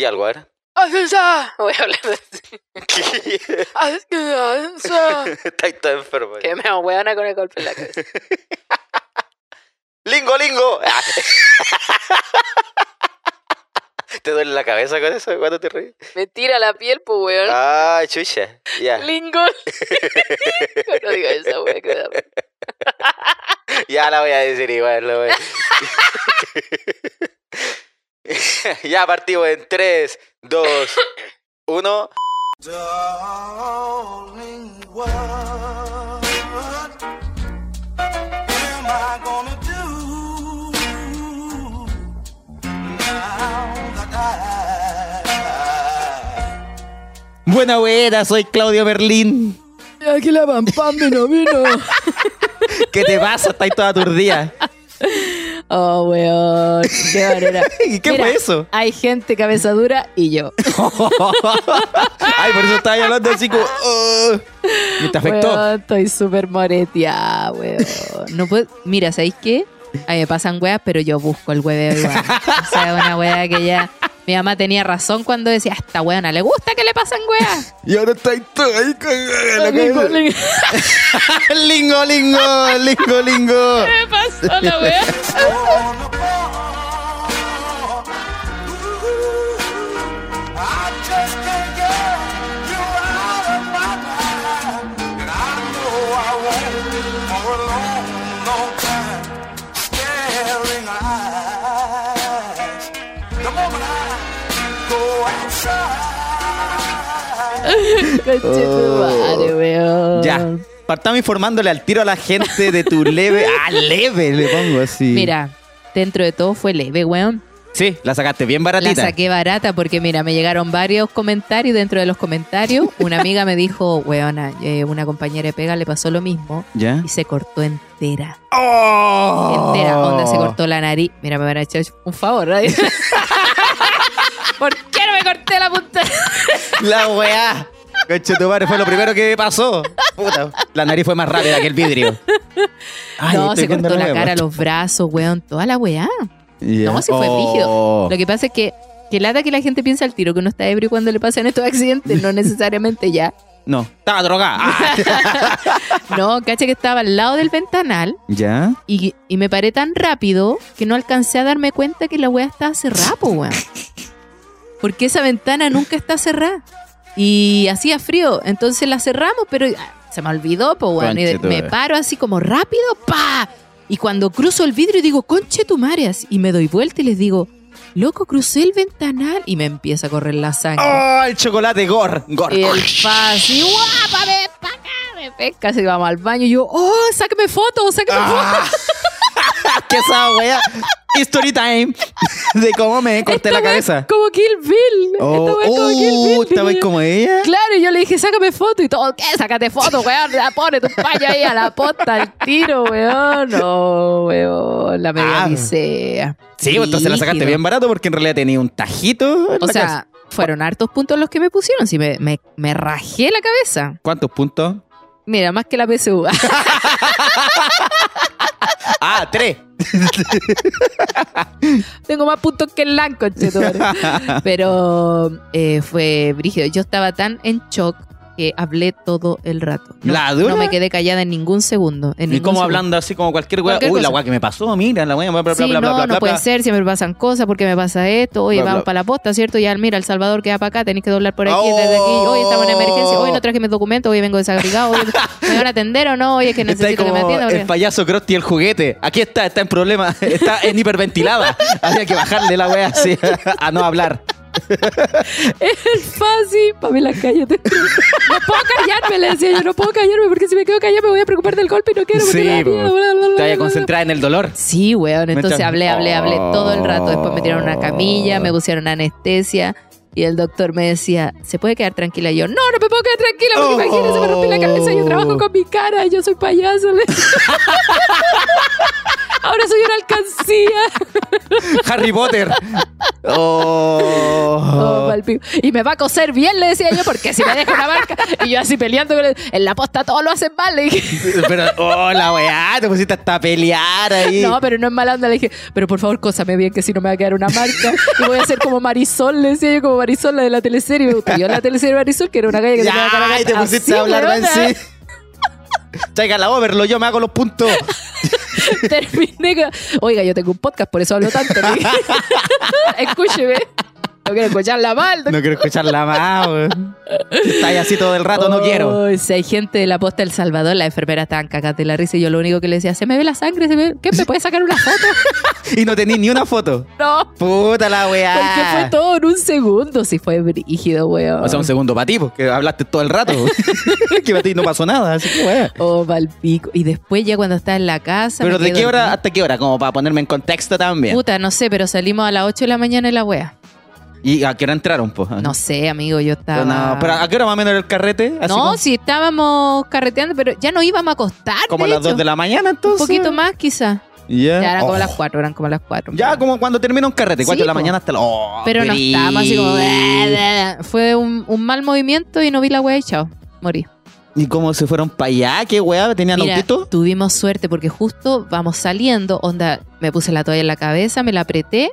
Di algo, a ver. Voy a hablar de Estáis todo enfermo. Que me hueona con el golpe en la cabeza. ¡Lingo, lingo! ¿Te duele la cabeza con eso cuando te reís? Me tira la piel, pues, weón. Ah, chucha. Ya. Lingo. no diga esa wea que me. Ya la voy a decir igual. la voy a- ya partimos en 3, 2, 1. Darling, what am I gonna do now that I Buena buena, soy Claudio Berlín. Aquí la pam vino, vino. ¿Qué te pasa? Estáis toda aturdida. Oh, weón. Qué manera. ¿Y qué Mira, fue eso? Hay gente cabeza dura y yo. Ay, por eso estaba hablando así como. "Oh". ¿Y te afectó? Weón, estoy súper moreteada, weón. No puedo... Mira, ¿sabéis qué? A mí me pasan weas, pero yo busco el hueveo igual. O sea, una wea que ya... Mi mamá tenía razón cuando decía, a esta weona le gusta que le pasan weas. Y ahora todo ahí cagada en la Lingo, lingo. Lingo, lingo, lingo, lingo. ¿Qué me pasó la wea? Conchetumare, weón. Ya. Partamos informándole al tiro a la gente de tu leve. Ah, leve, le pongo así. Mira, dentro de todo fue leve, weón. Sí, la sacaste bien La baratita. saqué barata porque, mira, me llegaron varios comentarios. Dentro de los comentarios, una amiga me dijo, weona, eh, una compañera de pega le pasó lo mismo ¿Ya? y se cortó entera. ¡Oh! Entera, onda se cortó la nariz. Mira, me van a echar un favor, ¿no? ¿Por qué no me corté la punta? La weá. Conche tu madre, fue lo primero que pasó. Puta, la nariz fue más rápida que el vidrio. Ay, no, se cortó la cara, los brazos, weón, toda la weá. Ya. No, sí fue Oh. rígido. Lo que pasa es que, que lata que la gente piensa al tiro que uno está ebrio cuando le pasan estos accidentes, no necesariamente ya. No, estaba drogada. Ah. No, cacha que estaba al lado del ventanal ¿Ya? y, y me paré tan rápido que no alcancé a darme cuenta que la weá estaba cerrada, weón. Porque esa ventana nunca está cerrada. Y hacía frío, entonces la cerramos, pero ah, se me olvidó. Y Conche tu me paro así como rápido, pa. Y cuando cruzo el vidrio digo, conche tu madre, así, y me doy vuelta y les digo, loco, crucé el ventanal y me empieza a correr la sangre. ¡Oh, el chocolate Gor! Gor. Y el así, guapa, ven pa' acá, me pesca, se vamos al baño y yo, oh, sácame foto, sácame Ah. foto. ¿Qué esa wea? Story time. De cómo me corté la Esta cabeza. Como Kill Bill. Esta Oh, wea es como Kill Bill. estaba ahí como ella. Claro, y yo le dije, sácame foto y todo. ¿Qué? Sácate foto, weón. Ya pone tu paño ahí a la posta, al tiro, weón. No, weón. La media Ah. Sí, pues entonces la sacaste bien barato porque en realidad tenía un tajito. en O la sea, cabeza. fueron hartos puntos los que me pusieron. Sí, me, me, me rajé la cabeza. ¿cuántos puntos? Mira, más que la PSU. Ah, tres. Tengo más puntos que el Lanco, Pero eh, fue brígido. Yo estaba tan en shock que hablé todo el rato. No, ¿La dura? no me quedé callada en ningún segundo. En Y como hablando así como cualquier. Cualquier Uy, la wea que me pasó, mira, la wea, bla, bla, Sí, bla, bla, no, bla, no puede ser, siempre me pasan cosas, porque me pasa esto, oye, vamos para la posta, ¿cierto? Ya, mira, El Salvador queda para acá, tenéis que doblar por aquí, desde aquí, Oh. oye, estamos en emergencia, oye, no traje mis documentos, oye, vengo desagregado, oye, ¿me van a atender o no? Oye, que Está ahí necesito que me atiendan. el payaso Krusty el juguete. Aquí está, está en problema. Está en hiperventilada. Había que bajarle la wea así a no hablar. Es fácil, Pamela, cállate. No puedo callarme, le decía yo, no puedo callarme, porque si me quedo callada me voy a preocupar del golpe y no quiero. Sí, bla, bla, bla, Te vaya a bla, bla. concentrar en el dolor. Sí, weón. Entonces hablé, hablé, hablé todo el rato. Después me tiraron una camilla, Oh. me pusieron anestesia. Y el doctor me decía, ¿se puede quedar tranquila? Y yo, no, no me puedo quedar tranquila porque Oh. imagínese, me rompí la cabeza. Yo trabajo con mi cara, yo soy payaso. Ahora soy una alcancía. Harry Potter. Oh. Oh. Y me va a coser bien, le decía yo, porque si me deja una marca. Y yo así peleando con. En la posta todo lo hacen mal. Le dije, Pero, oh, la weá, te pusiste hasta a pelear ahí. no, pero no es mala onda. Le dije, pero por favor, cósame bien, que si no me va a quedar una marca. Y voy a ser como Marisol, le decía yo, como Marisol, la de la teleserie. Me gustó yo la teleserie Marisol, que era una galla que tenía cara ya, y te así, pusiste a hablar sí. Traiga la overlo, yo me hago los puntos. Terminé Oiga, yo tengo un podcast, por eso hablo tanto. Escúcheme. No quiero escucharla mal. No quiero escucharla más, weón. Está ahí así todo el rato, no quiero. Si hay gente de la posta El Salvador, la enfermera estaban cagadas de la risa y yo lo único que le decía, se me ve la sangre, se me. ¿qué? ¿Me puede sacar una foto? Y no tenés ni una foto. no. Puta la weá. Porque fue todo en un segundo. Si fue brígido, weón. O sea, un segundo para ti, porque hablaste todo el rato. que para ti no pasó nada, así que weá. Oh, palpico. Y después ya cuando estaba en la casa... Pero me ¿de quedé qué hora dormida. hasta qué hora? Como para ponerme en contexto también. Puta, no sé, pero salimos a las 8 de la mañana en la wea. ¿Y a qué hora entraron, pues? No sé, amigo, yo estaba... No, pero ¿a qué hora más o menos era el carrete? Así No, como, si estábamos carreteando, pero ya no íbamos a acostar. como a las 2 hecho. de la mañana, Un entonces. poquito más, quizá. Ya. Ya eran como Oh. las 4, eran como las 4. Ya, como cuando termina un carrete, 4 Sí, de la po. mañana hasta la. Oh, Pero no estábamos así como... "Eh, Fue un, un mal movimiento y no vi la wea y chao. Morí. ¿Y cómo se fueron para allá? ¿Qué weá? ¿Tenían Mira, autito? tuvimos suerte porque justo vamos saliendo, onda, me puse la toalla en la cabeza, me la apreté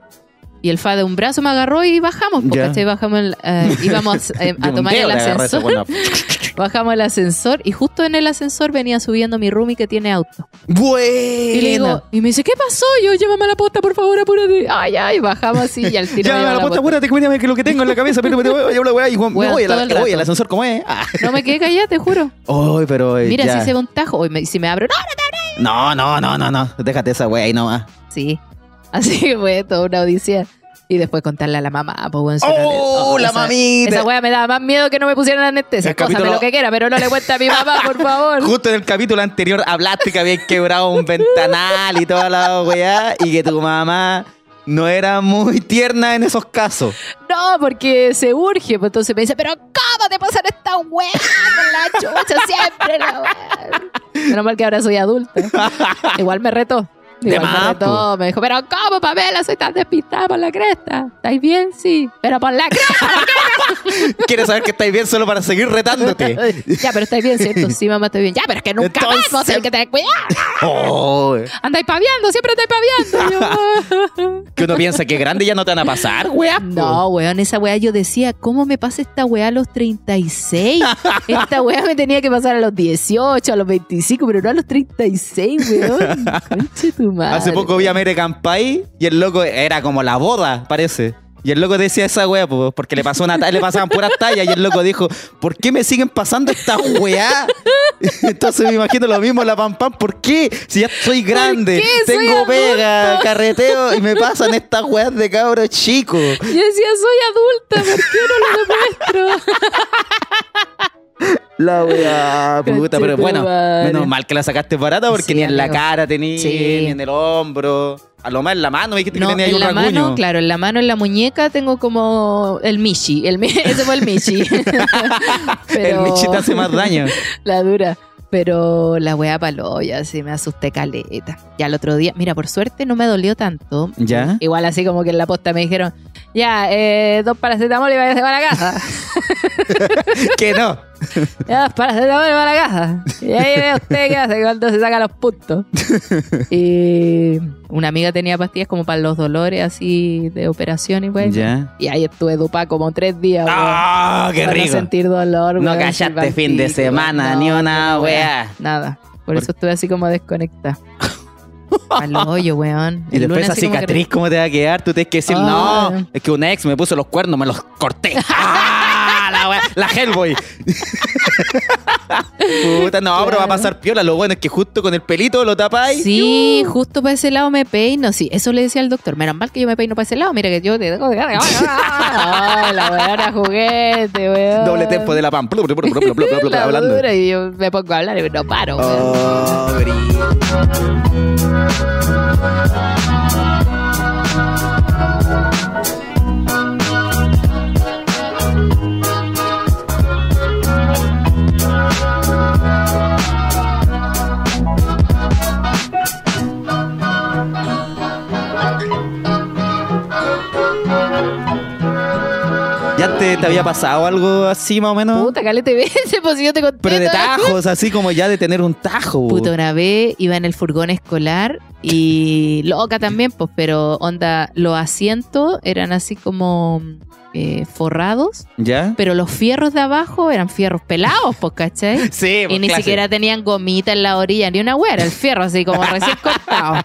y el fa de un brazo me agarró y bajamos, porque. ¿cachai? bajamos, el- eh, íbamos eh, a un tomar el ascensor, buena- bajamos el ascensor y justo en el ascensor venía subiendo mi roomie que tiene auto. Y le digo, Buena. y me dice, ¿qué pasó? Yo, llévame a la posta, por favor, apúrate. Ay, ay, bajamos así y al tiro me la a la posta. apúrate, que lo que tengo en la cabeza, pero pero voy weá y me voy, me voy al ascensor como es. Ah. No me quedé callada, te juro. Ay, pero eh, Mira, ya. si se ve un tajo, me- si me abro, no, No, no, no, no, no. Déjate esa weá ahí nomás. Sí. Así que fue toda una odisea. Y después contarle a la mamá, pues bueno, ¡Oh, le- la esa- mamita! Esa wea me daba más miedo que no me pusieran anestesia. Capítulo- lo que quiera, pero no le cuente a mi mamá, por favor. Justo en el capítulo anterior hablaste que habías quebrado un ventanal y toda la weá y que tu mamá no era muy tierna en esos casos. No, porque se urge. Pues entonces me dice, pero ¿cómo te pasan esta wea con la chucha siempre? La wea? Menos mal que ahora soy adulta. Igual me retó. De Igual más, me retó. Me dijo, pero ¿cómo, Pamela? Soy tan despistada por la cresta. ¿Estáis bien? Sí. Pero por la cresta. Quieres saber que estáis bien solo para seguir retándote. ya, pero estáis bien, ¿cierto? Sí, mamá, estoy bien. Ya, pero es que nunca Entonces- vamos, hay que tener cuidado. Oh, Andáis paviando, siempre estáis paviando. Que uno piensa que grande ya no te van a pasar, weá. No, weón, esa weá yo decía, ¿cómo me pasa esta weá a los 36? Esta weá me tenía que pasar a los 18, a los 25, pero no a los 36, weón. Conche tu madre. Hace poco vi a Mere Campai y el loco era como la boda, parece. Y el loco decía esa weá, po, porque le pasó una le pasaban puras tallas y el loco dijo, ¿por qué me siguen pasando estas weá? Entonces me imagino lo mismo la pam pam, ¿por qué? Si ya soy grande? Soy tengo pega, adulto. carreteo y me pasan estas weas de cabro chico. Yo decía, soy adulta, ¿por qué no lo demuestro? La weá, puta, pero bueno, menos mal que la sacaste barata porque Sí, ni en la cara tenía, Sí. ni en el hombro, a lo más en la mano, me dijiste No, que tenía en la mano, claro, en la mano, en la muñeca tengo como el Michi. El, ese fue el Michi. El Michi te hace más daño. La dura. Pero la weá paló, ya sí me asusté caleta. Ya el otro día, mira, por suerte no me dolió tanto. ¿Ya? Igual así como que en la posta me dijeron, ya, eh, dos paracetamol y vaya a la casa. que no. ya, dos paracetamol y va a la casa. Y ahí ve usted qué hace cuando se saca los puntos. y una amiga tenía pastillas como para los dolores así de operación y wey. Ya. Y ahí estuve dupa como tres días. ¡Ah, qué para no rico! sentir dolor, No callaste fin de semana, ni una no, Nada. Por, Por- eso estuve así como desconectada. Al hoyo, weón. Y El después lunes esa que- cicatriz, ¿cómo te va a quedar? Tú tienes que decir, no, es que un ex me puso los cuernos, me los corté. ¡Ah, la, wea- la Hellboy! Puta, no, pero va a pasar piola. Lo bueno es que justo con el pelito lo tapáis. Sí, justo para ese lado me peino. Sí, eso le decía al doctor. Menos mal que yo me peino para ese lado. Mira que yo te tengo de. Ay, la weona juguete, weón. Doble tempo de la blu, blu, blu, blu, La hablando. dura, y yo me pongo a hablar y no paro. Oh, te había pasado algo así más o menos? Puta, calete veces, pues yo te conté. Pero de tajos, así como ya de tener un tajo. Puta, una vez iba en el furgón escolar y loca también, pues, pero onda, los asientos eran así como eh, forrados, ¿Ya? pero los fierros de abajo eran fierros pelados, pues, ¿cachai? Sí, Y ni siquiera tenían gomita en la orilla, ni una hueá, el fierro así como recién cortado.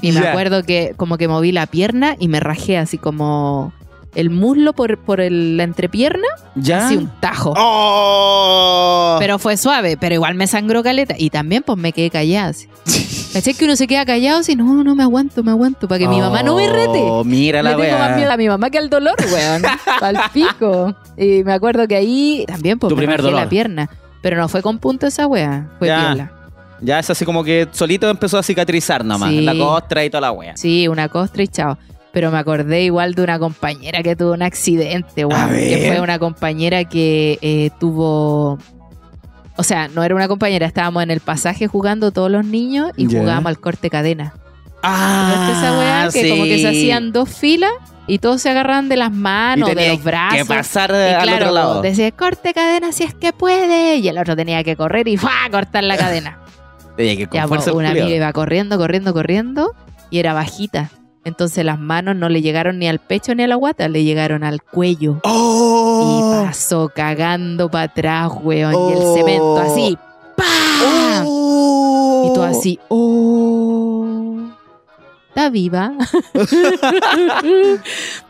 Y me Ya. acuerdo que como que moví la pierna y me rajé así como el muslo por, por el- la entrepierna, ¿Ya? así un tajo. ¡Oh! Pero fue suave, pero igual me sangró caleta. Y también pues me quedé callada. así. ¿Cachai que uno se queda callado así? No, no me aguanto, me aguanto. Para que mi mamá no me rete. Oh, mira Le la tengo más miedo a mi mamá que al dolor, weón. Al pico. Y me acuerdo que ahí también pues Tu me primer rajé dolor. la pierna. Pero no fue con punto esa wea. Fue Ya. piola. Ya es así como que solito empezó a cicatrizar nomás. Sí. La costra y toda la wea. Sí, una costra y chao. Pero me acordé igual de una compañera que tuvo un accidente, weón. Que fue una compañera que eh, tuvo. O sea, no era una compañera, estábamos en el pasaje jugando todos los niños y jugábamos al corte cadena. Ah, ¿Viste esa weá? Que como que se hacían dos filas y todos se agarraban de las manos, de los brazos. Que pasar y al claro, otro lado. decía corte cadena si es que puede. Y el otro tenía que correr y ¡fua! cortar la cadena. Tenía que Ya, pues, una amiga iba corriendo, corriendo, corriendo y era bajita. Entonces las manos no le llegaron ni al pecho ni a la guata, le llegaron al cuello. ¡Oh! Y pasó cagando para atrás, weón. Y el Oh. cemento así. ¡pah! ¡Oh! Y tú así, ¡oh! Está viva.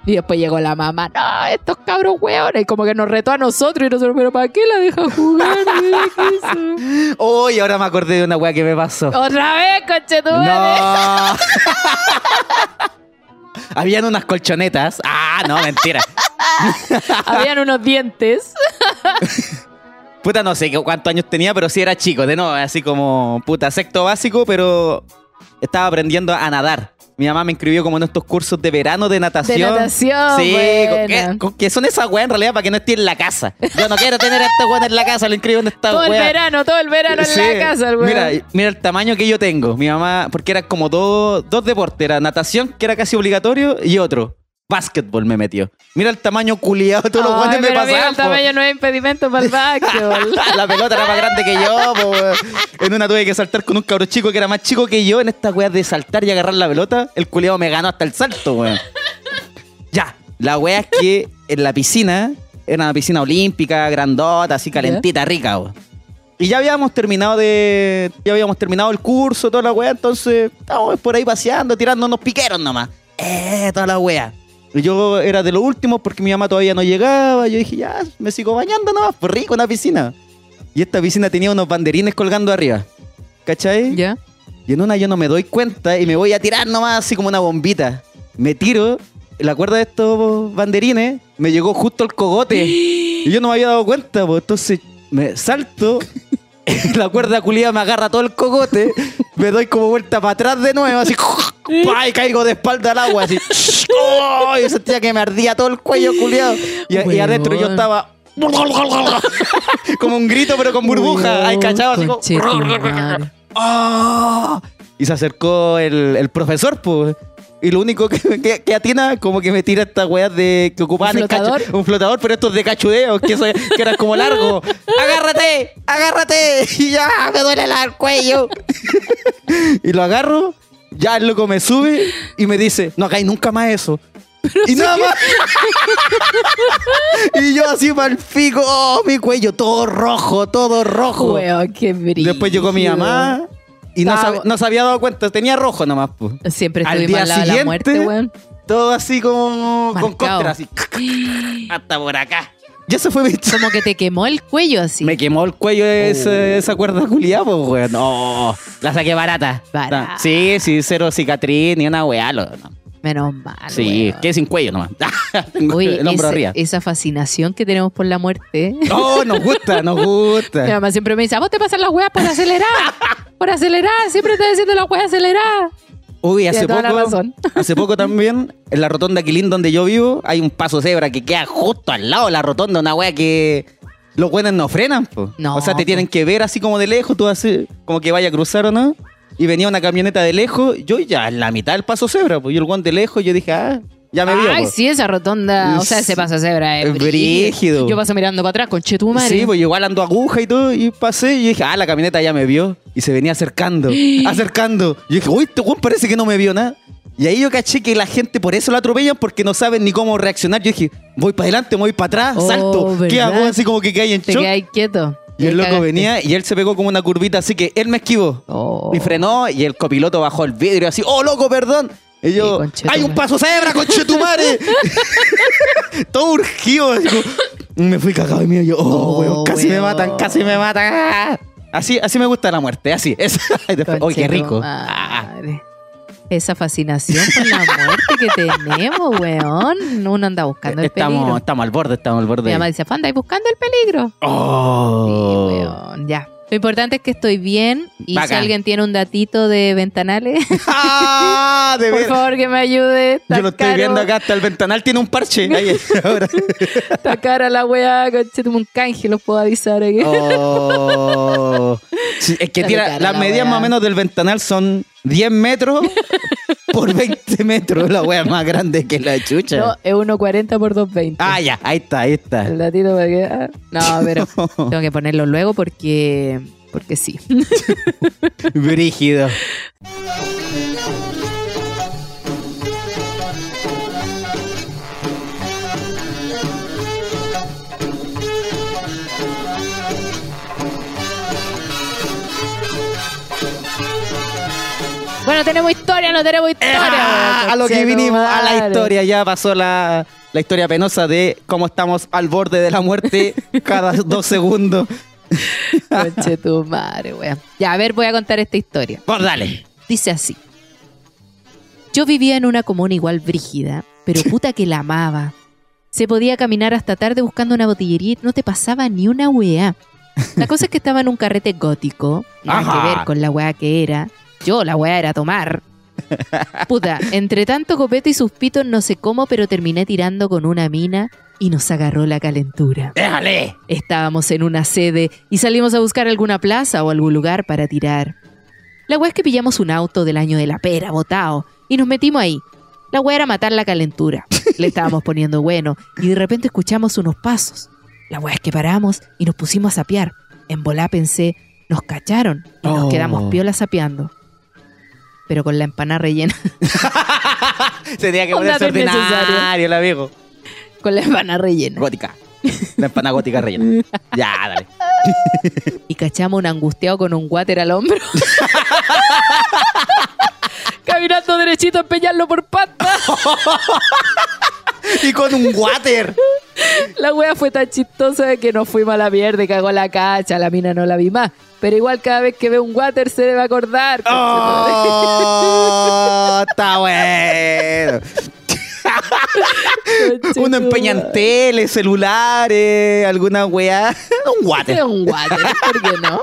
y después llegó la mamá, no, estos cabros weones. Y como que nos retó a nosotros y nosotros, pero ¿para qué la deja jugar? ¿Qué hizo? ¡Oh! Y ahora me acordé de una wea que me pasó. Otra vez, conchetumare. No. Habían unas colchonetas. Ah, no, mentira. Habían unos dientes. Puta, no sé cuántos años tenía, pero sí era chico. De nuevo, así como, puta, sexto básico, pero estaba aprendiendo a nadar. Mi mamá me inscribió como en estos cursos de verano de natación. De natación, Sí, que, con que son esas weas en realidad para que no esté en la casa. Yo no quiero tener a esta wea en la casa, lo inscribo en esta Todo el verano, todo el verano en la casa, el weón. Mira, mira el tamaño que yo tengo. Mi mamá, porque era como dos, dos deportes. Era natación, que era casi obligatorio, y otro. Básquetbol me metió. Mira el tamaño culiado, todos los guantes me pasaban. el po. tamaño no es impedimento para el básquetbol. La pelota era más grande que yo, po, weón. En una tuve que saltar con un cabro chico que era más chico que yo. En esta wea de saltar y agarrar la pelota, el culiado me ganó hasta el salto, weón. Ya. La wea es que en la piscina, era una piscina olímpica, grandota, así calentita, rica, weón. Y ya habíamos terminado de. Ya habíamos terminado el curso, toda la wea, entonces estábamos por ahí paseando, tirándonos piqueros nomás. Eh, toda la wea. Yo era de los últimos porque mi mamá todavía no llegaba. Yo dije, ya, me sigo bañando nomás, pues rico, una piscina. Y esta piscina tenía unos banderines colgando arriba. ¿Cachai? ¿Ya? Y en una yo no me doy cuenta y me voy a tirar nomás así como una bombita. Me tiro, la cuerda de estos banderines me llegó justo al cogote. y yo no me había dado cuenta, pues entonces me salto. La cuerda culiada me agarra todo el cogote, me doy como vuelta para atrás de nuevo, así, ¡pa! y caigo de espalda al agua, así, ¡oh! y sentía que me ardía todo el cuello culiado. Y, adentro yo estaba, como un grito, pero con burbuja, ahí cachado, así como. ¡Ah! Y se acercó el, el profesor, pues. Y lo único que, que, que atina, como que me tira estas weas de que ocupaban ¿Un flotador? un flotador, pero estos de cachudeo, que, eso- que eran como largo. ¡Agárrate! ¡Agárrate! Y ya, me duele el cuello. y lo agarro, ya el loco me sube y me dice, no hagáis nunca más eso. y nada más. y yo así para el pico, oh, mi cuello, todo rojo, todo rojo. Weón, qué brillo. Después llegó mi mamá y no, sab- no se había dado cuenta, tenía rojo nomás. Siempre Al estuvimos día al lado de la siguiente, muerte, weón. Todo así como con costra, así. Hasta por acá. Y eso fue mi Como que te quemó el cuello así. Me quemó el cuello ese- esa cuerda culiada, pues, weón. No, la saqué barata. Barata. Sí, sí, cero cicatriz, ni una weá. lo- no. Menos mal. Sí, weón. quedé sin cuello nomás. Tengo Oye, el hombro ese- arriba. esa fascinación que tenemos por la muerte. No, nos gusta, nos Mi gusta. mamá siempre me dice, "¿A vos te pasan las weas por acelerar. por acelerar, siempre te diciendo las weas acelerar. Uy, hace poco, hace poco también, en la rotonda Quilín donde yo vivo, hay un paso cebra que queda justo al lado de la rotonda, una wea que los buenos no frenan, po. No, O sea, te tienen que ver así como de lejos, tú así, como que vaya a cruzar o no. Y venía una camioneta de lejos, yo ya en la mitad del paso cebra, pues yo el guante de lejos, yo dije, ah, Ya me vio. Ay, po. sí, esa rotonda. O sea, ese paso de cebra es brígido. Yo paso mirando para atrás con chetumare. Sí, pues igual ando aguja y todo, y pasé y dije, ah, la camioneta ya me vio. Y se venía acercando, acercando. Y dije, uy, este weón parece que no me vio nada. Y ahí yo caché que la gente por eso lo atropellan porque no saben ni cómo reaccionar. Yo dije, voy para adelante, voy para atrás, Oh, salto. ¿Qué ¿verdad? hago? Así como que caí en Te shock. quedas quieto. Y el loco cagaste. venía y él se pegó como una curvita, así que él me esquivó. Oh. Y frenó y el copiloto bajó el vidrio así, ¡oh, loco, perdón! Y Sí, yo, conchetumare. ¡hay un paso cebra, conchetumare! Todo urgido. como- me fui cagado de miedo. Yo, ¡oh, Oh, weón, casi me matan, casi me matan! Así, así me gusta la muerte, así. Es. Y después, ¡Oh, qué rico! Ah. Esa fascinación por la muerte que tenemos, weón. Uno anda buscando el estamos, peligro. estamos al borde, estamos al Mi borde. mamá dice, Fanda, ¿y buscando el peligro? ¡Oh! Sí, weón, ya. Lo importante es que estoy bien y si alguien tiene un datito de ventanales, ¡Ah! De por ver- favor que me ayude. Está Yo lo estoy caro, viendo acá, hasta el ventanal tiene un parche. Ahí, ahora. Está cara la weá, un canje, los puedo avisar. Oh. Sí, es que tira, las la medidas más o menos del ventanal son 10 metros por 20 metros. La wea más grande que la chucha. No, es 1.40 por 2.20. Ah, ya, ahí está, ahí está. El datito para que... ah, No, pero tengo que ponerlo luego porque... Porque sí. Brígido. Bueno, tenemos historia, no tenemos historia. Ah, a lo que vinimos, a la historia. Ya pasó la, la historia penosa de cómo estamos al borde de la muerte cada dos segundos. Conche tu madre, weón. Ya, a ver, voy a contar esta historia. Por dale. Dice así. Yo vivía en una comuna igual brígida, pero puta que la amaba. Se podía caminar hasta tarde buscando una botillería y no te pasaba ni una weá. La cosa es que estaba en un carrete gótico, nada Ajá. que ver con la weá que era. Yo, la weá era tomar. Puta, entre tanto copete y sus pitos no sé cómo, pero terminé tirando con una mina y nos agarró la calentura. Déjale. Estábamos en una sede y salimos a buscar alguna plaza o algún lugar para tirar. La weá es que pillamos un auto del año de la pera, botado, y nos metimos ahí. La weá era matar la calentura. Le estábamos poniendo bueno y de repente escuchamos unos pasos. La weá es que paramos y nos pusimos a sapear. En volá pensé, nos cacharon y nos Oh. quedamos piola sapeando. Pero con la empanada rellena. Tenía que ponerse ordinario el amigo. con la empanada rellena. Gótica. La empanada gótica rellena. Ya, dale. y cachamos un angustiado con un water al hombro. Caminando derechito a empeñarlo por pata. Y con un water. La wea fue tan chistosa que nos fuimos a la mierda y cagó la cacha. La mina no la vi más. Pero igual cada vez que ve un water se debe acordar. Oh, está bueno. Uno empeña en tele, celulares, alguna weá. Un water. un water, ¿por qué no?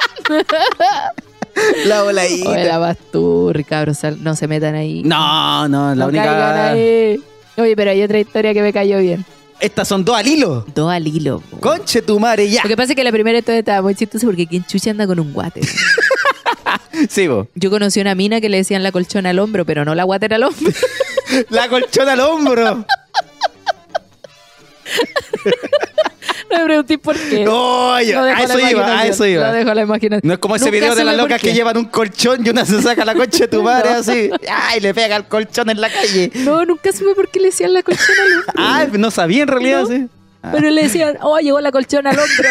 La Oye, voladita. la basturri, cabros, sal- no se metan ahí. No, no, la no única. ahí. Oye, pero hay otra historia que me cayó bien. Estas son dos al hilo. Dos al hilo. po. Conche tu madre, ya. Lo que pasa es que la primera historia estaba muy chistosa porque quien chucha anda con un water. Sí, vos. Yo conocí una mina que le decían la colchona al hombro, pero no la water al hombro. La colchona al hombro. No me pregunté por qué. Dejo a eso iba, a eso Lo iba. dejo a la imaginación. No es como ese Nunca video de las locas que llevan un colchón y una se saca la concha de tu madre No. así. Ay, le pega el colchón en la calle. No, nunca supe por qué le decían la colchona al hombro. Ah, no sabía en realidad, No. sí. Pero le decían, oh, llegó la colchona al hombro.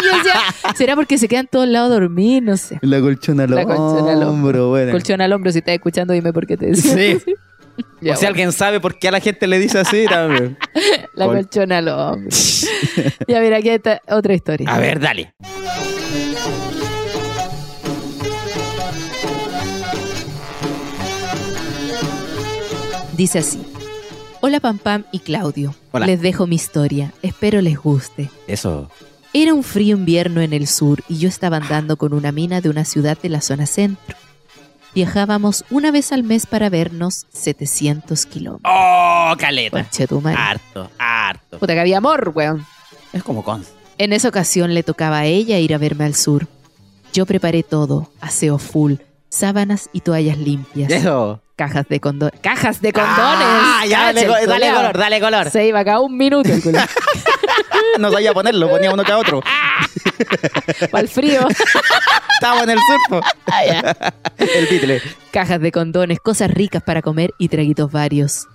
y yo decía, ¿será porque se quedan todos lados a dormir? No sé. La colchona al La colchona al hombro. hombro, bueno. Colchona al hombro, si estás escuchando, dime por qué te decían. Sí. Ya, o si bueno, alguien sabe por qué a la gente le dice así, también. la Col- colchona al hombro. ya, mira, aquí está otra historia. A ver, dale. Dice así. Hola Pam Pam y Claudio. Hola. Les dejo mi historia. Espero les guste. Eso. Era un frío invierno en el sur y yo estaba andando con una mina de una ciudad de la zona centro. Viajábamos una vez al mes para vernos 700 kilómetros. ¡Oh, caleta! Harto, harto. Puta que había amor, weón. Es como con. En esa ocasión le tocaba a ella ir a verme al sur. Yo preparé todo, aseo full, sábanas y toallas limpias. Eso. Cajas de condones. ¡Cajas de condones! Ah, ya, dale, dale color, dale color. Se iba acá un minuto el culiao. No sabía ponerlo, ponía uno que otro. Para el frío. Estaba en el surfo. El Beatle. Cajas de condones, cosas ricas para comer y traguitos varios.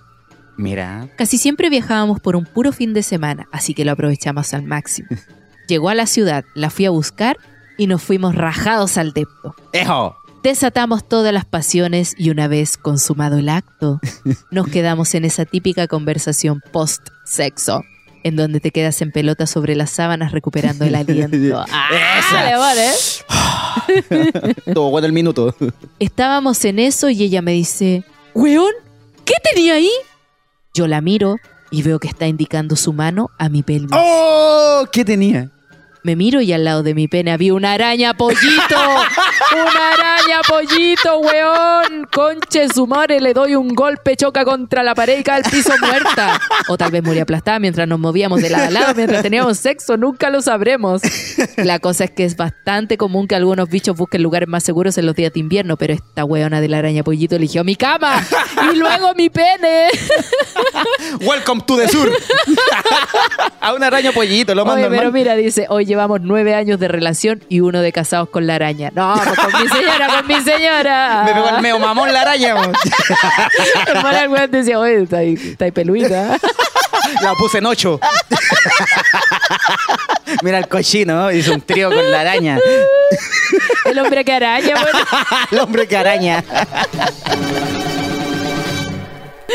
Mira. Casi siempre viajábamos por un puro fin de semana, así que lo aprovechamos al máximo. Llegó a la ciudad, la fui a buscar y nos fuimos rajados al depto. ¡Ejo! Desatamos todas las pasiones y una vez consumado el acto, nos quedamos en esa típica conversación post-sexo, en donde te quedas en pelota sobre las sábanas recuperando el aliento. ¡Ah, vale! Todo bueno el minuto. Estábamos en eso y ella me dice, ¿Weón? ¿Qué tenía ahí? Yo la miro y veo que está indicando su mano a mi pelvis. ¡Oh! ¿Qué tenía? Me miro y al lado de mi pene había una araña pollito. ¡Una araña pollito, weón! Conche su madre, le doy un golpe, choca contra la pared y cae al piso muerta. O tal vez murió aplastada mientras nos movíamos de lado a lado, mientras teníamos sexo, nunca lo sabremos. La cosa es que es bastante común que algunos bichos busquen lugares más seguros en los días de invierno, pero esta weona de la araña pollito eligió mi cama y luego mi pene. Welcome to the sur. a un araño pollito, lo más Oye, pero mira, dice, hoy llevamos nueve años de relación y uno de casados con la araña. No, pues con mi señora, con mi señora. Me pegó el meo mamón la araña. Hermana, el weón decía, oye, está ahí, está ahí peluita. La puse en ocho. Mira el cochino, hizo un trío con la araña. El hombre que araña, bueno. el hombre que araña.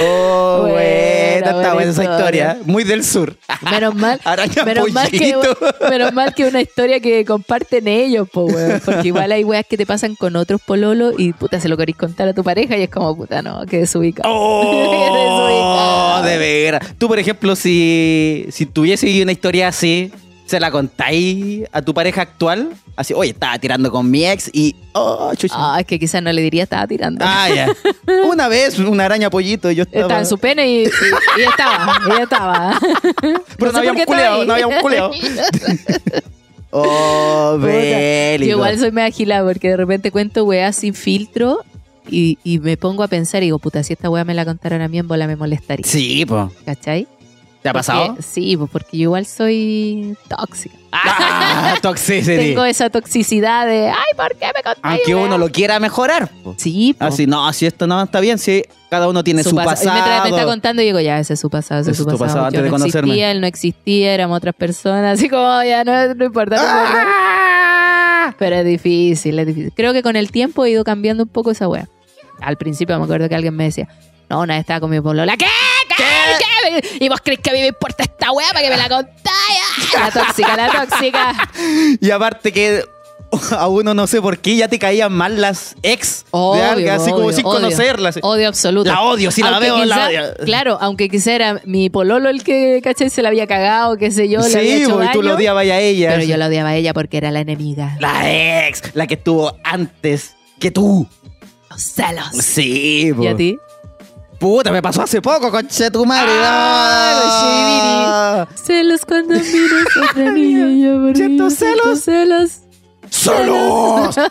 Oh, Buena, buena esa historia. Muy del sur. Menos mal, menos mal, que, menos mal que una historia que comparten ellos, po, weón. Porque igual hay weas que te pasan con otros pololos y puta, se lo querés contar a tu pareja y es como, puta, no, que desubicado. Oh, de veras. Tú, por ejemplo, si, si tuviese una historia así, ¿se la contáis a tu pareja actual? Así, oye, estaba tirando con mi ex y. Oh, chucha. Ah, es que quizás no le diría estaba tirando. Ah, ya. Una vez, una araña pollito, y yo estaba. Estaba en su pene y, y- y estaba, y estaba. Pero no, sé había un estaba no había un. Oh, Puta, bélico. Yo igual soy me agilada porque de repente cuento weas sin filtro y, y me pongo a pensar y digo, puta, si esta wea me la contaron a mí en bola me molestaría. Sí, po. ¿Cachai? ¿Te ha pasado? Sí, pues porque yo igual soy tóxica. Ah, toxicity. Tengo esa toxicidad de, ay, ¿por qué me contáis? Aunque wea?" uno lo quiera mejorar. po. Sí, pues. Así, no, si esto no está bien, si cada uno tiene su, pasa- pasado. Y mientras me está contando, yo digo, ya, ese es su pasado, ese es su pasado. pasado antes Yo de no conocerme. existía, él no existía, éramos otras personas, así como, ya, no, no importa. Ah. Pero es difícil, es difícil. Creo que con el tiempo he ido cambiando un poco esa wea. Al principio me acuerdo que alguien me decía, no, una vez estaba con mi polola, ¿qué? ¿Qué? ¿Qué? ¿Y vos crees que a mí me importa esta wea para que me la contáis? La tóxica, la tóxica. Y aparte que a uno no sé por qué ya te caían mal las ex Obvio, de alguien, así como sin odio. conocerlas. Odio absoluto. La odio, si la Aunque veo, la quizá- odio. Claro, aunque quizá era mi pololo el que, ¿cachai? Se la había cagado, qué sé yo, le había sí, hecho porque tú daño, lo odiabas a ella. Pero yo la odiaba a ella porque era la enemiga. La ex, la que estuvo antes que tú. Los celos. Sí. ¿Y a ti? Puta, me pasó hace poco, conche tu madre. Ah, Ah. Celos cuando miras a otra niña y yo por Siento celos. celos. ¡Solos!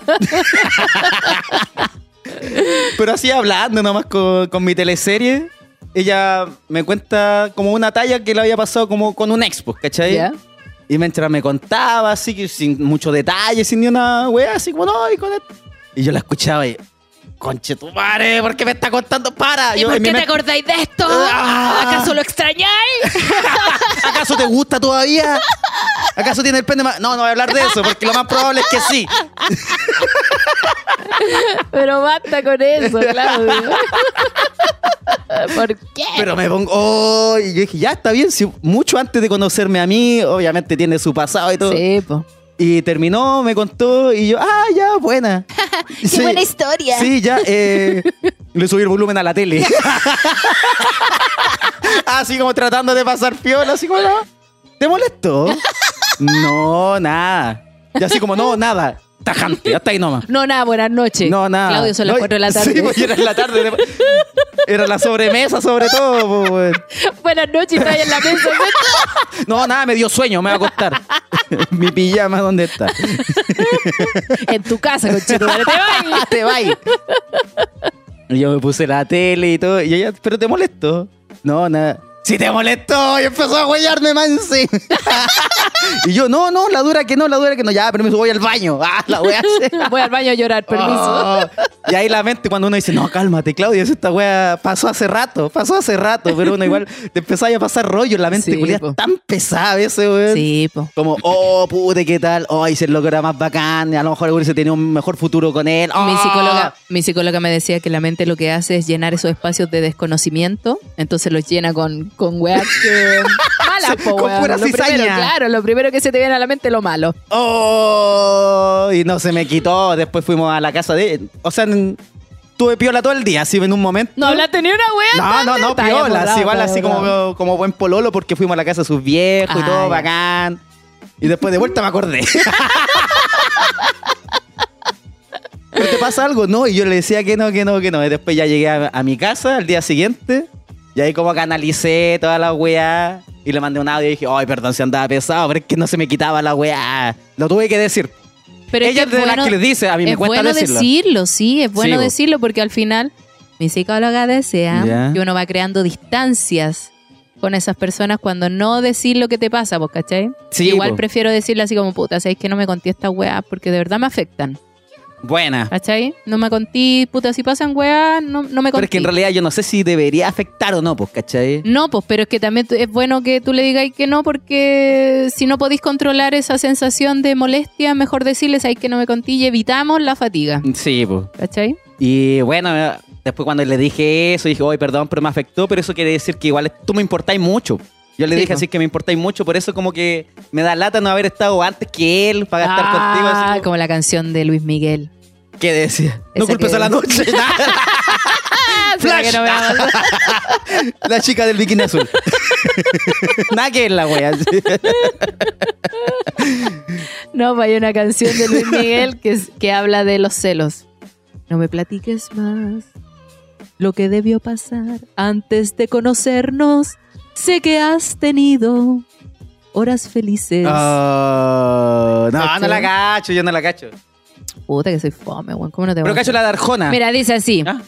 Pero así hablando nomás con, con mi teleserie, ella me cuenta como una talla que le había pasado como con un ex, pues, ¿cachai? ¿Ya? Y mientras me contaba, así que sin mucho detalle, sin ni una wea, así como no, y con esto. Y yo la escuchaba y, conche tu madre, ¿por qué me está contando? ¡Para! ¿Y Yo, por qué te acordáis de esto? Ah. ¿Acaso lo extrañáis? ¿Acaso te gusta todavía? ¿Acaso tiene el pene más? No, no voy a hablar de eso, porque lo más probable es que sí. Pero basta con eso, Claudio. ¿Por qué? Pero me pongo, oh, y yo dije, ya está bien, si mucho antes de conocerme a mí, obviamente tiene su pasado y todo. Sí, po. Y terminó, me contó, y yo, ah, ya, buena. Qué buena historia. Sí, ya, eh, le subí el volumen a la tele. así como tratando de pasar piola, así como, no, ¿te molestó? no, nada. Y así como, no, nada. Tajante, hasta ahí nomás. No, nada, buenas noches. No, nada. Claudio, son las No, 4 de la tarde. Sí, pues, era en la tarde. Era la sobremesa, sobre todo. pues, buenas noches, está ahí en la mesa. No, nada, me dio sueño, me va a acostar. Mi pijama, ¿dónde está? en tu casa, conchito. Te vas. Te va ahí. Y yo me puse la tele y todo. Y ella, ¿pero te molesto? No, nada. Si te molestó, y empezó a huellarme más encima. y yo, no, no, la dura que no, la dura que no. Ya, permiso, voy al baño. Ah, la wea Voy al baño a llorar, permiso. Oh. Y ahí la mente cuando uno dice, no, cálmate, Claudia, esta wea pasó hace rato, pasó hace rato, pero uno igual te empezaba a pasar rollo, la mente Sí, tan pesada a veces, weón. Sí, po. Como, oh, pute, ¿qué tal? Oh, ese loco era más bacán, a lo mejor el se tenía un mejor futuro con él. Mi Oh. psicóloga, mi psicóloga me decía que la mente lo que hace es llenar esos espacios de desconocimiento, entonces los llena con, con weas que malas, po, Con pura Lo primero, claro, lo primero que se te viene a la mente es lo malo. Oh, y no se me quitó. Después fuimos a la casa de. O sea, tuve piola todo el día, así en un momento. No hablaste ni una wea. No, no, no, piola, bien, así, igual así como, como buen pololo porque fuimos a la casa de sus viejos y Ah, todo, ya. bacán. Y después de vuelta me acordé. ¿Pero te pasa algo? No, y yo le decía que no, que no, que no. Y después ya llegué a, a mi casa al día siguiente y ahí como canalicé toda la weá y le mandé un audio y dije, ay, perdón si andaba pesado, pero es que no se me quitaba la weá. Lo tuve que decir. Pero Ella es de las bueno- que les dice, a mí me es cuesta bueno decirlo. decirlo, sí, es bueno Sí, decirlo porque al final mi psicóloga desea Ya. que uno va creando distancias con esas personas cuando no decir lo que te pasa, ¿vos cachai? Sí, Igual po. prefiero decirle así como, puta, ¿sabes que no me conté esta weá? Porque de verdad me afectan, Buena. ¿cachai? No me conté, puta, si pasan weá, no, no me Pero conté. es que en realidad yo no sé si debería afectar o no, pues, ¿cachai? No, pues, pero es que también es bueno que tú le digas que no, porque si no podéis controlar esa sensación de molestia, mejor decirles ahí que no me conté y evitamos la fatiga, Sí, pues. ¿cachai? Y bueno, después cuando le dije eso, dije, oye, perdón, pero me afectó, pero eso quiere decir que igual tú me importáis mucho. Yo le Sí, dije po. así que me importáis mucho, por eso como que me da lata no haber estado antes que él para estar contigo. Ah, Así, como la canción de Luis Miguel. ¿Qué decía? No Esa culpes que- a la noche. ¿Será que no la chica del bikini azul. Nada que es la wea. No, pues hay una canción de Luis Miguel que, que habla de los celos. No me platiques más lo que debió pasar antes de conocernos. Sé que has tenido horas felices. Oh, no, ¿Cachai? no la cacho, yo no la cacho. Puta que soy fome, weón. ¿Cómo no te Pero voy a- cacho la de Arjona. Mira, dice así. Ah.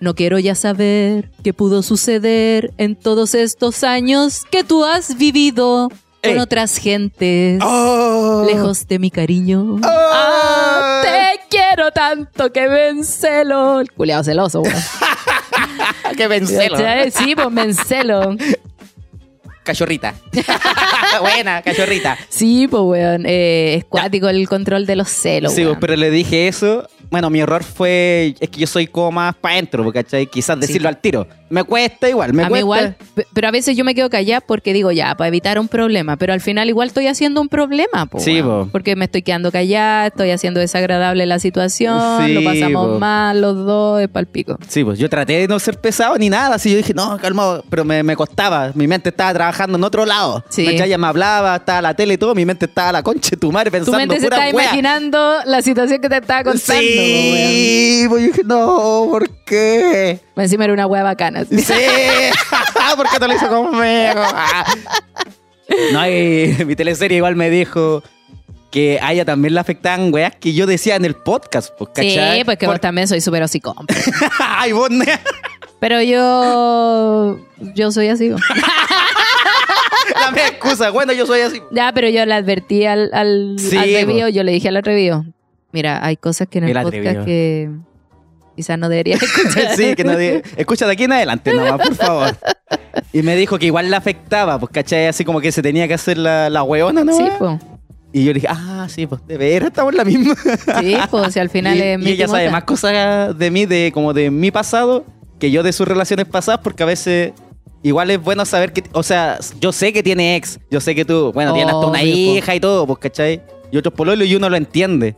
No quiero ya saber qué pudo suceder en todos estos años que tú has vivido con Ey. otras gentes. Oh. Lejos de mi cariño. Oh. Ah, te quiero tanto que vencelo. El culiado celoso, weón. Qué vencelo. ¿Cachai? Sí, pues vencelo. Cachorrita. Buena, cachorrita. Sí, pues weón. Eh, es cuático el control de los celos. Sí, weón. pero le dije eso. Bueno, mi error fue. Es que yo soy como más para adentro, ¿cachai? Quizás decirlo al tiro. Me cuesta igual, me a mí cuesta. igual, pe- pero a veces yo me quedo callada porque digo ya, para evitar un problema, pero al final igual estoy haciendo un problema, po, Sí, po. porque me estoy quedando callada, estoy haciendo desagradable la situación, Sí, lo pasamos po. mal los dos, es palpico. Sí, pues yo traté de no ser pesado ni nada. Así yo dije, no, calmado. Pero me, me costaba. Mi mente estaba trabajando en otro lado. Sí. Ella me hablaba, estaba la tele y todo. Mi mente estaba a la concha de tu madre Tu pensando mente se pura imaginando la situación que te estaba contando. weón. Sí, pues yo dije, no, ¿por qué? Encima era una hueá bacana. Sí, ¿por qué te lo hizo conmigo? No, y mi teleserie igual me dijo que a ella también le afectaban weas que yo decía en el podcast, pues, Sí, ¿cachai? pues que Por- vos también soy súper hocicón. Ay, vos, ne- Pero yo. Yo soy así. la mea excusa. Bueno, yo soy así. ya, pero yo le advertí al, al, Sí, al po. yo le dije al atrevido. Mira, hay cosas que en el, El podcast que quizás no debería escuchar. sí, que no di- Escucha de aquí en adelante nomás, por favor. Y me dijo que igual le afectaba, pues, ¿cachai? Así como que se tenía que hacer la, la weona, ¿no? Sí, pues. Y yo le dije, ah, sí, pues, de veras estamos la misma. Sí, pues, si al final y, es y mi ella sabe más cosas de mí, de como de mi pasado, que yo de sus relaciones pasadas, porque a veces igual es bueno saber que, o sea, yo sé que tiene ex, yo sé que tú, bueno, tienes hasta una hija y todo, pues, ¿cachai? Y otros pololos y uno lo entiende.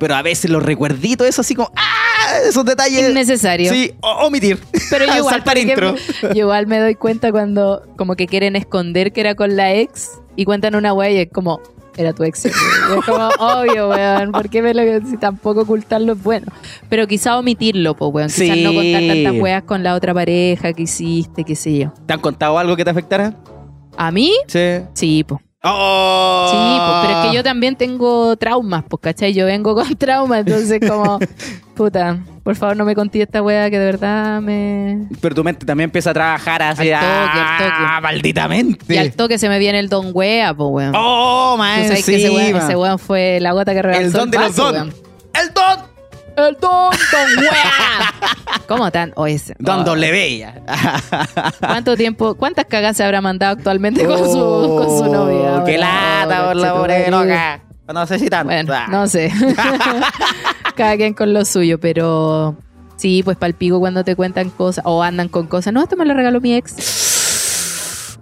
Pero a veces los recuerditos, eso así como, ¡ah! Esos detalles. Innecesario. Sí, o- omitir. Pero yo igual, por ejemplo, yo igual me doy cuenta cuando como que quieren esconder que era con la ex y cuentan una wea y es como, era tu ex. Y es como, obvio, weón, ¿por qué me lo si tampoco ocultarlo es bueno? Pero quizá omitirlo, pues, weón. Quizás Sí. no contar tantas weas con la otra pareja que hiciste, qué sé yo. ¿Te han contado algo que te afectara? ¿A mí? Sí. Sí, pues. Oh. Sí, pues, pero es que yo también tengo traumas, pues, ¿cachai? Yo vengo con traumas, entonces como, puta, por favor no me conté esta wea que de verdad me... Pero tu mente también empieza a trabajar así. Al toque, al toque. ah, malditamente. Y al toque se me viene el don wea, pues, weón. Oh, man, sabes que ese weón, ese weón fue la gota que rebalsó El don de los vaso, don. weón. El don. El don, don wea. ¿Cómo tan? O ese. Don oh. W. ya. ¿Cuánto tiempo, cuántas cagas se habrá mandado actualmente con, su, con su novia? Oh, Qué weón? lata por la pobre loca. No sé si tanto. Bueno, Ah. no sé. Cada quien con lo suyo, pero sí, pues palpigo cuando te cuentan cosas o andan con cosas. No, esto me lo regaló mi ex.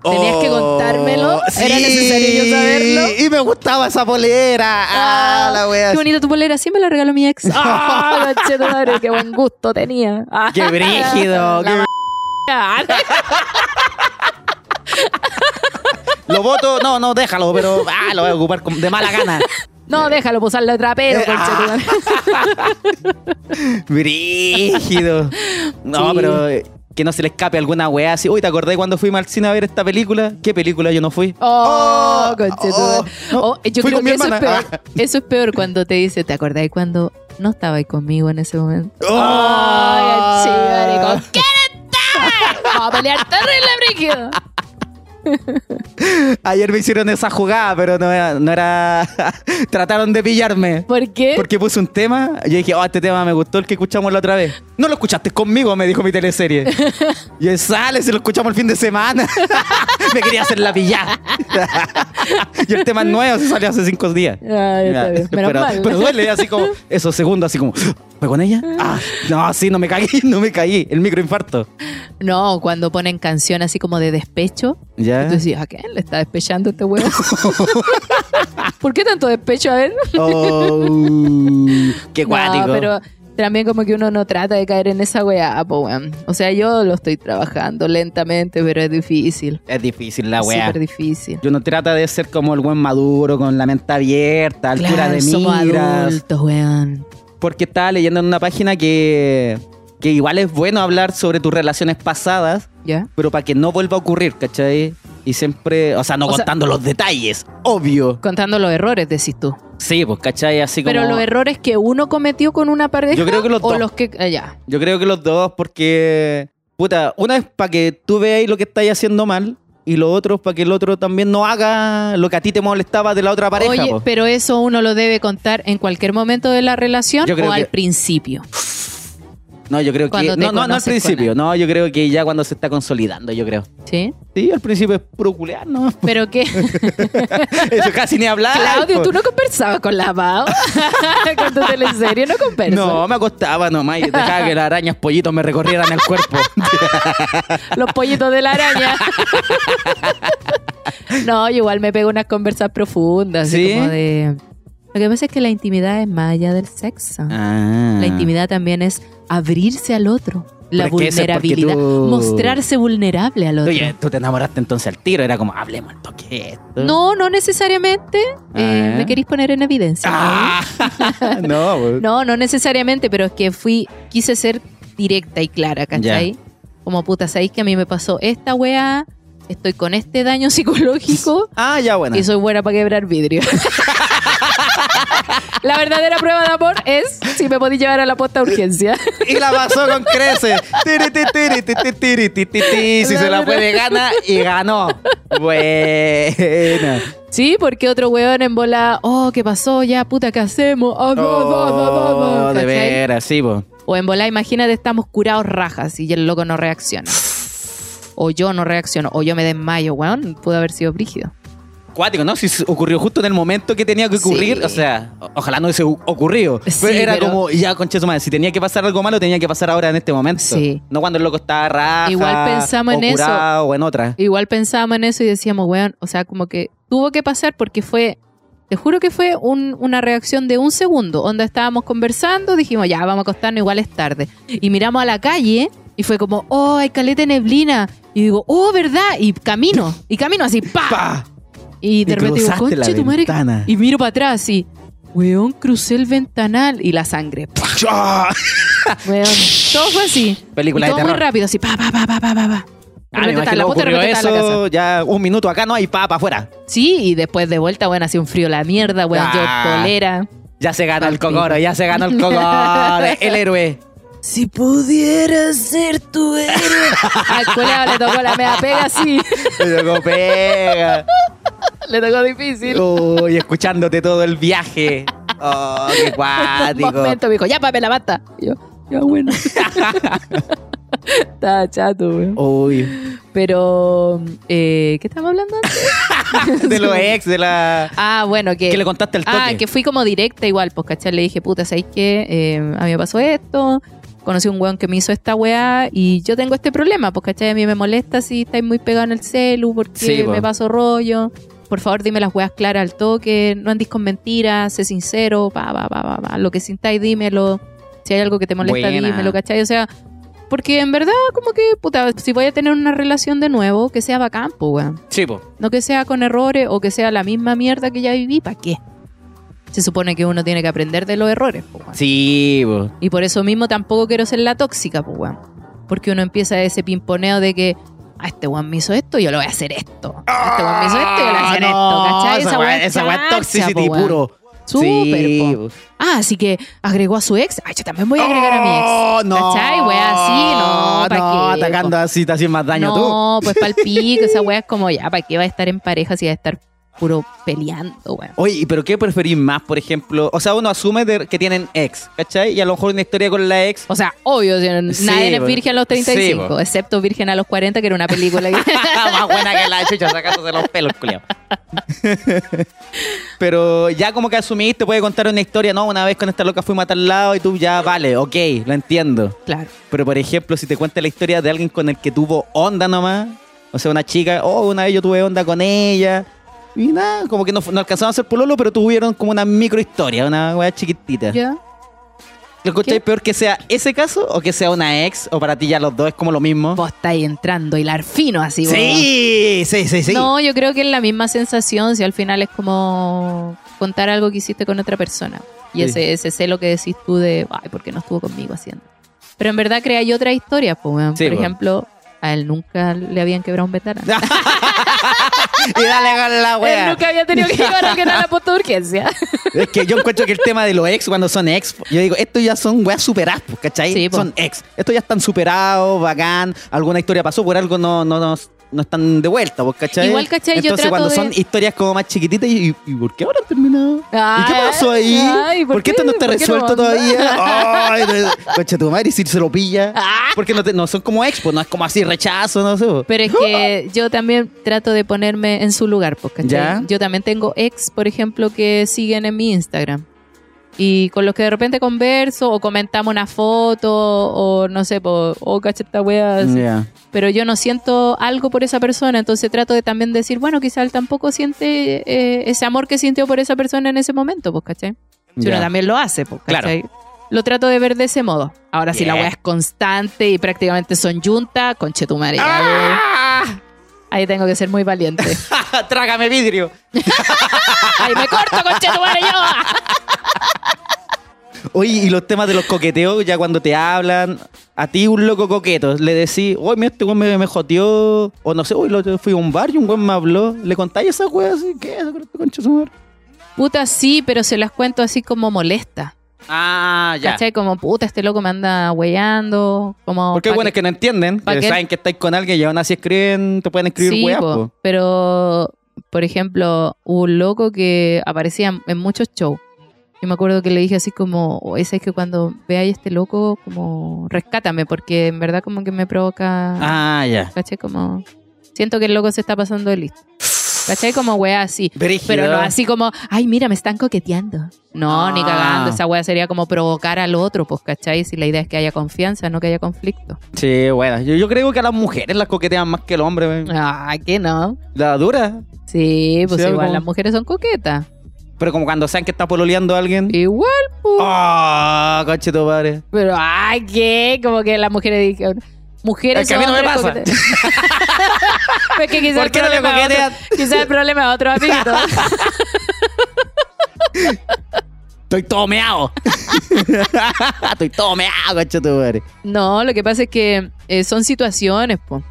Tenías que contármelo. ¿Era necesario yo saberlo? Oh, Y me gustaba esa polera. Ah, la wea. Qué bonita tu polera. Sí me la regaló mi ex. ¡Ah, conchetumare, Qué buen gusto tenía. Ah, Qué brígido. qué- Lo voto, no, no, déjalo, pero ah, lo voy a ocupar de mala gana. No, déjalo posarle de trapero, Eh, conchetumare. Brígido. No, Sí. pero que no se le escape alguna weá así. Uy, ¿te acordás cuando fuimos al cine a ver esta película? ¿Qué película yo no fui? Oh, Oh, oh, no, Oh, yo fui creo que eso es, peor. eso es peor cuando te dice, ¿te acordáis cuando no estabais conmigo en ese momento? Oh. Ay, conchetumare, ¿con quién estás? Vamos a pelear terrible, brígido. Ayer me hicieron esa jugada, pero no era. No era trataron de pillarme. ¿Por qué? Porque puse un tema, yo dije, oh, este tema me gustó el que escuchamos la otra vez. No lo escuchaste conmigo, me dijo mi teleserie. y él sale, si lo escuchamos el fin de semana. me quería hacer la pillada. y el tema es nuevo, se salió hace cinco días. Menos pero, pero duele así como esos segundos, así como, ¿fue con ella? Ah, no, sí, no me caí, no me caí. El microinfarto. No, cuando ponen canción así como de despecho. Ya. Y tú decís, ¿a quién le está despechando este huevo? ¿Por qué tanto despecho? A ver. Oh, qué No, cuático. pero también como que uno no trata de caer en esa weá, po, weón. O sea, yo lo estoy trabajando lentamente, pero es difícil. Es difícil la weá. Súper difícil. Yo no trata de ser como el buen maduro, con la mente abierta, altura Claro, de somos miras. adultos, weón. Porque estaba leyendo en una página que, que igual es bueno hablar sobre tus relaciones pasadas, ¿Ya? pero para que no vuelva a ocurrir, ¿cachai? Y siempre, o sea, no O sea- contando los detalles, obvio. Contando los errores, decís tú. Sí, pues, ¿cachai? Así como... Pero los errores que uno cometió con una pareja. Yo creo que los o dos. los que. ah, ya. Yo creo que los dos, porque, puta, una es para que tú veáis lo que estáis haciendo mal, y lo otro es para que el otro también no haga lo que a ti te molestaba de la otra pareja. Oye, po. pero eso uno lo debe contar en cualquier momento de la relación Yo creo o al principio. No, yo creo que... No, no, no al principio, no, yo creo que ya cuando se está consolidando, yo creo. ¿Sí? Sí, al principio es puro culear, ¿no? Pero qué. Eso casi ni hablar. Claudio, po. tú no conversabas con la Pau. con tu teleserie no conversas. No, me acostaba nomás y dejaba que las arañas pollitos me recorrieran el cuerpo. Los pollitos de la araña. no, yo igual me pego unas conversas profundas. así ¿Sí? como de. Lo que pasa es que la intimidad es más allá del sexo. Ah. La intimidad también es abrirse al otro. La Pero es que vulnerabilidad. tú- mostrarse vulnerable al otro. Oye, tú te enamoraste entonces al tiro, era como, hablemos de esto. No, no necesariamente. Eh, Ah. me queréis poner en evidencia. Ah, no, pues. No, no necesariamente, pero es que fui, quise ser directa y clara, ¿cachai? Como puta, ¿sabéis que a mí me pasó esta weá? Estoy con este daño psicológico Ah, ya, bueno. y soy buena para quebrar vidrio. la verdadera prueba de amor es si me podéis llevar a la posta de urgencia. Y la pasó con creces. Tiri, tiri, tiri. Si se la puede, gana y ganó. Buena. sí, porque otro weón en bola, oh, ¿qué pasó? Ya, puta, ¿qué hacemos? Ah, no, no, no, no, no", Oh, de veras, sí, po. O en bola, imagínate, estamos curados rajas y el loco no reacciona. O yo no reacciono, o yo me desmayo, weón. Pudo haber sido brígido. Cuático, ¿no? Si ocurrió justo en el momento que tenía que ocurrir, Sí. o sea, ojalá no hubiese ocurrido. Sí, pero era pero- como, ya, concha su madre, si tenía que pasar algo malo, tenía que pasar ahora en este momento. Sí. No cuando el loco estaba raja. Igual pensamos o en eso. curado, O en otra. Igual pensábamos en eso y decíamos, weón, o sea, como que tuvo que pasar porque fue, te juro que fue un- una reacción de un segundo, donde estábamos conversando, dijimos, ya, vamos a acostarnos, igual es tarde. Y miramos a la calle y fue como, oh, hay caleta de neblina. Y digo, oh, ¿verdad? Y camino, y camino así, pa. ¡Pa! Y de repente digo, conche tu madre. ventana. Y miro para atrás y, weón, crucé el ventanal y la sangre. Weón, todo fue así. Película Y de todo muy terror. rápido, así, pa, pa, pa, pa, pa, pa, pa. Ah, me la de ocurrió casa. ya un minuto acá no hay papa afuera. Sí, y después de vuelta, bueno, hacía un frío la mierda, weón, Ah. yo polera. Ya se ganó el cogoro, ya se ganó el cogoro, el héroe. Si pudiera ser tu héroe. Al culeado le tocó la mea pega así. Le tocó pega. le tocó difícil. Uy, escuchándote todo el viaje. Oh, qué Un cuático. momento me dijo, ya pape la basta. Y yo, ya bueno. Estaba chato, weón. Uy, Pero, eh, ¿qué estamos hablando antes? de los ex, de la... Ah, bueno, que... Que le contaste al toque. Ah, que fui como directa igual, pues, ¿cachai? Le dije, puta, ¿sabéis qué? Eh, a mí me pasó esto, conocí un weón que me hizo esta weá y yo tengo este problema, pues, ¿cachai? A mí me molesta si estáis muy pegados en el celu porque Sí, me paso rollo. Por favor, dime las weas claras al toque, no andís con mentiras, sé sincero, pa, pa, pa, pa, pa. Lo que sintáis, dímelo. Si hay algo que te molesta, dímelo, ¿cachai? O sea, porque en verdad, como que, puta, si voy a tener una relación de nuevo, que sea bacán, pues, weón. Sí, po. No que sea con errores o que sea la misma mierda que ya viví, ¿para qué? Se supone que uno tiene que aprender de los errores, pues, weón. Sí, po. Y por eso mismo tampoco quiero ser la tóxica, pues, weón. Porque uno empieza ese pimponeo de que, ah, este weón me hizo esto, yo le voy a hacer esto. Este weón me hizo esto, yo le voy a hacer Ah, esto, no, ¿cachai? Esa weá, es chacha, toxicity po, puro. Súper, Sí, po. Ah, así que agregó a su ex. Ay, yo también voy a agregar a mi ex. Oh, no. ¿Cachai? Weá así, no, ¿pa' No, qué, atacando po? así te haces más daño tú. No, pues para el pico, esa weá es como, ya, ¿para qué va a estar en pareja si va a estar puro peleando, weón? Oye, ¿pero qué preferís más, por ejemplo? O sea, uno asume de- que tienen ex, ¿cachai? Y a lo mejor una historia con la ex. O sea, obvio, si Sí, nadie es po. virgen a los 35, Sí, po. excepto Virgen a los 40, que era una película que... más buena que la chucha sacándose los pelos, culiao. Pero ya como que asumiste, puede contar una historia, no, una vez con esta loca fuimos a tal lado y tú ya, vale, ok, lo entiendo. claro. Pero por ejemplo, si te cuenta la historia de alguien con el que tuvo onda nomás, o sea, una chica, oh, una vez yo tuve onda con ella, y nada, como que no, no alcanzaron a ser pololo, pero tuvieron como una micro historia, una weá chiquitita. ¿Ya? ¿Lo ¿Qué? peor que sea ese caso o que sea una ex? ¿O para ti ya los dos es como lo mismo? Vos estáis entrando hilar fino así. Sí, sí, sí, sí. No, yo creo que es la misma sensación si al final es como contar algo que hiciste con otra persona. Y Sí. ese, ese celo que decís tú de, ay, ¿por qué no estuvo conmigo haciendo? Pero en verdad creáis otra historia, pues. Sí, Por po. ejemplo, a él nunca le habían quebrado un veterano. y dale con la Él wea. nunca había tenido que llevar a alguien a la puesta de urgencia. Es que yo encuentro que el tema de los ex, cuando son ex, yo digo, estos ya son weas superadas, pues, ¿cachai? Sí, son ex. Estos ya están superados, bacán. Alguna historia pasó, por algo no, no, no, no están de vuelta, pues, ¿cachai? Igual, ¿cachai? Yo Entonces, trato cuando de- son historias como más chiquititas, ¿y, y por qué ahora han terminado? ¿Y qué pasó ahí? ay, ¿por ¿por, qué esto no está ¿Por qué no resuelto todavía? Ay, concha tu madre, y si se lo pilla. Ah. Porque no, te- no son como ex, pues no es como así rechazo, no sé. Pero es que yo también trato de ponerme en su lugar, ¿cachai? Ya. Yo también tengo ex, por ejemplo, que siguen en mi Instagram. Y con los que de repente converso o comentamos una foto o no sé, po, o cacha esta wea. Ya. Pero yo no siento algo por esa persona, entonces trato de también decir, bueno, quizá él tampoco siente eh, ese amor que sintió por esa persona en ese momento, pues, ¿cachai? Si Ya. uno también lo hace, pues, Claro. Lo trato de ver de ese modo. Ahora, si la weá es constante y prácticamente son juntas, conchetumare. ¡Ah! Ahí tengo que ser muy valiente. Trágame vidrio. Ahí me corto, conchetumare, yo. Oye, y los temas de los coqueteos, ya cuando te hablan, a ti un loco coqueto, le decís, oye, mira, este weón me, me joteó, o no sé, hoy lo fui a un bar y un weón me habló, le contáis esa weá así, ¿qué es eso, concha su madre? Puta, sí, pero se las cuento así como molesta. Ah, ya. ¿Cachai? Como, puta, este loco me anda weyando. Como, Porque hay buenos que no entienden, que que- saben que estáis con alguien y aún así escriben, te pueden escribir sí, weá, po, po. pero por ejemplo, hubo un loco que aparecía en- muchos shows. Y me acuerdo que le dije así como, o ese es que cuando veáis este loco, como, rescátame, porque en verdad como que me provoca, Ah, ya. ¿cachai? Como, siento que el loco se está pasando de listo. ¿Cachai? Como wea así. Brígido. Pero no así como, ay, mira, me están coqueteando. No, ni Ah. cagando. Esa wea sería como provocar al otro, pues, ¿cachai? Si la idea es que haya confianza, no que haya conflicto. Sí, bueno, yo, yo creo que a las mujeres las coquetean más que el hombre, weón. Ah, que no. La dura. Sí, pues Sí, igual como- las mujeres son coquetas. Pero como cuando saben que está pololeando a alguien. Igual, pues. ¡Ah, coche tu padre! Pero, ay, ¿qué? Como que las mujeres dijeron. Mujeres Es que a mí no me pasa. coquetean. Pues que quizás Quizás el problema es otro amiguito. Estoy todo meado. Estoy todo meado, coche tu madre. No, lo que pasa es que eh, son situaciones, po.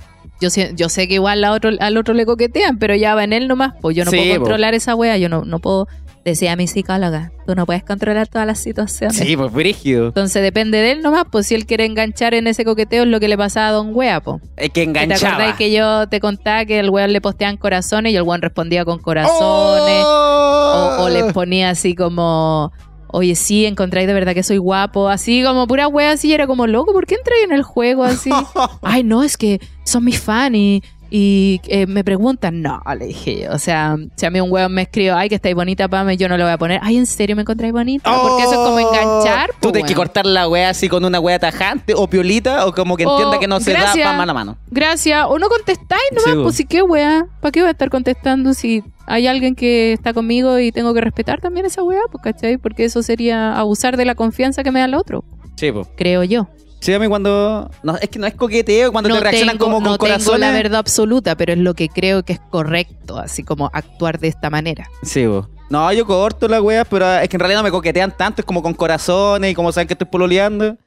Yo sé, yo sé que igual a otro, al otro le coquetean, pero ya va en él nomás. Pues yo no Sí, puedo po. controlar esa wea. Yo no, no puedo. Decía mi psicóloga, tú no puedes controlar todas las situaciones. Sí, pues brígido. Entonces depende de él nomás, pues si él quiere enganchar en ese coqueteo es lo que le pasaba a Don Wea, po. Es que ¿Y ¿Te enganchaba. acordás que yo te contaba que el weón le posteaban corazones y el weón respondía con corazones? ¡Oh! O, o les ponía así como, oye, sí, encontráis de verdad que soy guapo. Así como pura wea así. y era como, loco, ¿por qué entráis en el juego así? Ay, no, es que son mis fans y, y, eh, me preguntan. No, le dije yo. O sea, si a mí un weón me escribe, ay, que estáis bonita, Pame, yo no le voy a poner, ay, ¿en serio me encontráis bonita? Porque eso es como enganchar. Tú po, tienes que cortar la wea así con una wea tajante o piolita o como que O, entienda que no se gracias. da pa' mano a mano. Gracias. O no contestáis nomás, Sí, pues sí, qué wea. ¿Para qué voy a estar contestando si hay alguien que está conmigo y tengo que respetar también esa wea? Pues, ¿cachai? Porque eso sería abusar de la confianza que me da el otro, Sí, pues. creo yo. Sí, a mí cuando. No, es que no es coqueteo, cuando te reaccionan tengo, como con no corazones. la verdad absoluta, pero es lo que creo que es correcto, así como actuar de esta manera. Sí, vos. No, yo corto la wea, pero es que en realidad no me coquetean tanto, es como con corazones y como saben que estoy pololeando.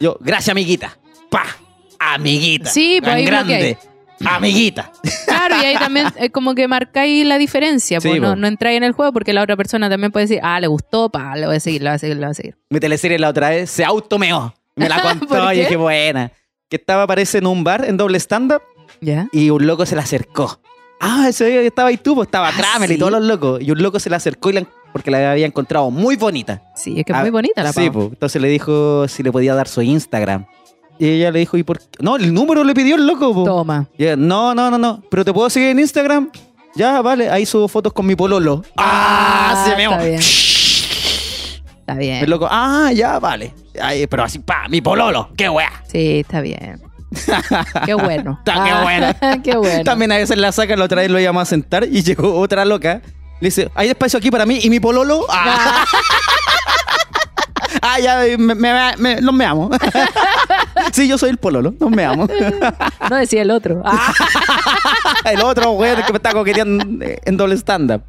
Yo, gracias, amiguita. Pa, amiguita. Sí, pues ahí grande. Amiguita. Claro, y ahí también es como que marcáis la diferencia, Sí, pues no, no entráis en el juego porque la otra persona también puede decir, ah, le gustó, pa, le voy a seguir, le voy a seguir, le voy a seguir. Mi teleserie la otra vez se automeó. Me la contó ¿Por y qué? buena. Que estaba, parece, en un bar en doble stand-up ¿Ya? y un loco se le acercó. Ah, ese día que estaba ahí tú, pues estaba Ah, Kramer y todos los locos. Y un loco se le acercó y la- porque la había encontrado muy bonita. Sí, es que es Ah, muy bonita la Sí, pues. Entonces le dijo si le podía dar su Instagram. Y ella le dijo, ¿y por qué? No, el número le pidió el loco, po. Toma. Y ella, no, no, no, no. ¿Pero te puedo seguir en Instagram? Ya, vale. Ahí subo fotos con mi pololo. ¡Ah! se me está bien. El loco, ah, ya, vale. Ay, pero así, pa, mi pololo. ¡Qué wea! Sí, está bien. Qué bueno. Está qué bueno. qué bueno. También a veces la saca, la otra vez lo llama a sentar y llegó otra loca. Le dice, ¿hay espacio aquí para mí y mi pololo? Ah, ah, ya, me, me, me- nos meamos. sí, yo soy el pololo, nos meamos. No decía el otro. Ah, el otro, güey, que me está coqueteando en doble stand-up.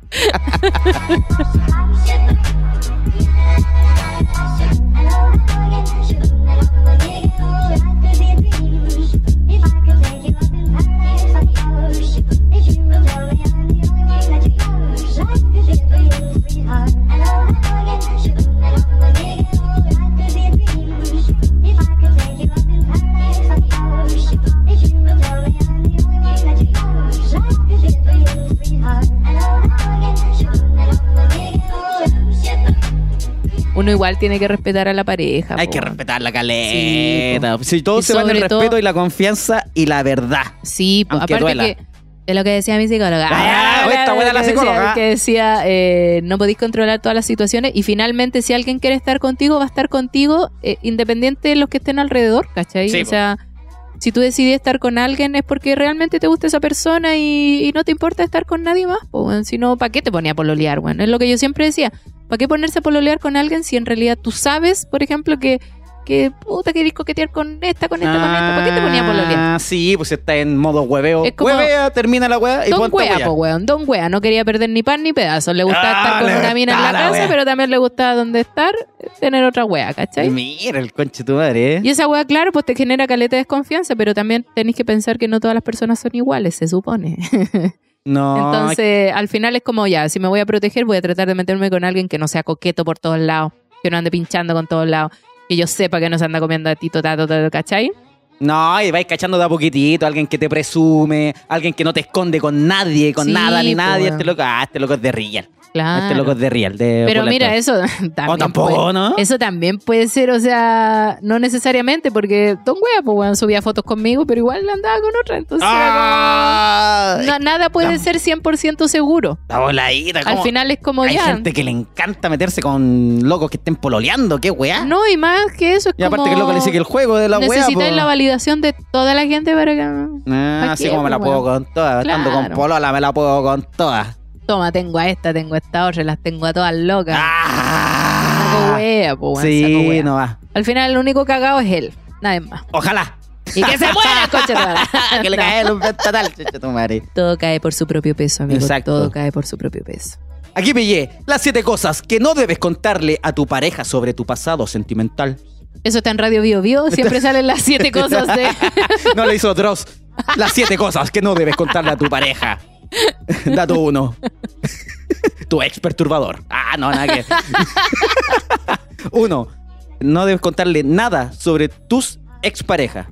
Uno igual tiene que respetar a la pareja. Hay po. que respetar la caleta. Sí, si todo Y se va en el todo- respeto y la confianza y la verdad. Sí, po, aparte duela. que es lo que decía mi psicóloga. Ah, Ah, esta buena la que decía- psicóloga. Que decía, eh, no podéis controlar todas las situaciones y finalmente si alguien quiere estar contigo, va a estar contigo eh, independiente de los que estén alrededor, ¿cachai? Sí, o po. sea, si tú decidís estar con alguien es porque realmente te gusta esa persona y, y no te importa estar con nadie más, weón. si no, ¿para qué te ponía a pololear? Bueno, es lo que yo siempre decía, ¿para qué ponerse a pololear con alguien si en realidad tú sabes, por ejemplo, que, que puta, querés coquetear con esta, con esta, con esta? ¿Para qué te ponía a pololear? Ah, sí, pues está en modo hueveo. Es como- Huevea, termina la hueá y Don hueá. po, weón. Don Wea. No quería perder ni pan ni pedazo. Le gustaba Ah, estar con le una mina en la la casa, wea. pero también le gustaba donde estar, tener otra wea, ¿cachai? Mira el conche tu madre, ¿eh? Y esa wea, claro, pues te genera caleta de desconfianza, pero también tenéis que pensar que no todas las personas son iguales, se supone. No, Entonces, al final es como ya, si me voy a proteger, voy a tratar de meterme con alguien que no sea coqueto por todos lados, que no ande pinchando con todos lados, que yo sepa que no se anda comiendo a tito, tato, tato, ¿cachai? no, y vais cachando de a poquitito, alguien que te presume, alguien que no te esconde con nadie, con Sí, nada ni nadie. Este loco, ah, este loco es de real. Claro. Este loco es de real. De Pero mira, eso también. O tampoco, puede- ¿no? Eso también puede ser, o sea, no necesariamente, porque Don Wea, pues, weón, subía fotos conmigo, pero igual andaba con otra. Entonces, ¡Ah! era como- no- nada puede la- ser 100% seguro. La voladita, Al final es como Hay ya. gente que le encanta meterse con locos que estén pololeando, qué weá. No, y más que eso es y aparte como. que el loco le sigue el juego de la weá. Necesitáis la validación de toda la gente para que. Ah, ¿Pa' así como me la puedo con todas. Estando con Claro. polola me la puedo con todas. Toma, tengo a esta, tengo a esta otra, las tengo a todas locas. Saco ¡Ah! wea, po, weón, saco Sí, wea. no va. Al final, el único cagado es él, nadie más. Ojalá. Y que se muera, coche de que le cae el total, chucha tu madre. Todo cae por su propio peso, amigo. Exacto. Todo cae por su propio peso. Aquí pillé las siete cosas que no debes contarle a tu pareja sobre tu pasado sentimental. Eso está en Radio Bio Bio. Siempre salen las siete cosas de. No le hizo Dross. Las siete cosas que no debes contarle a tu pareja. Dato uno. tu ex perturbador. Ah, no, nada que. uno. No debes contarle nada sobre tus exparejas.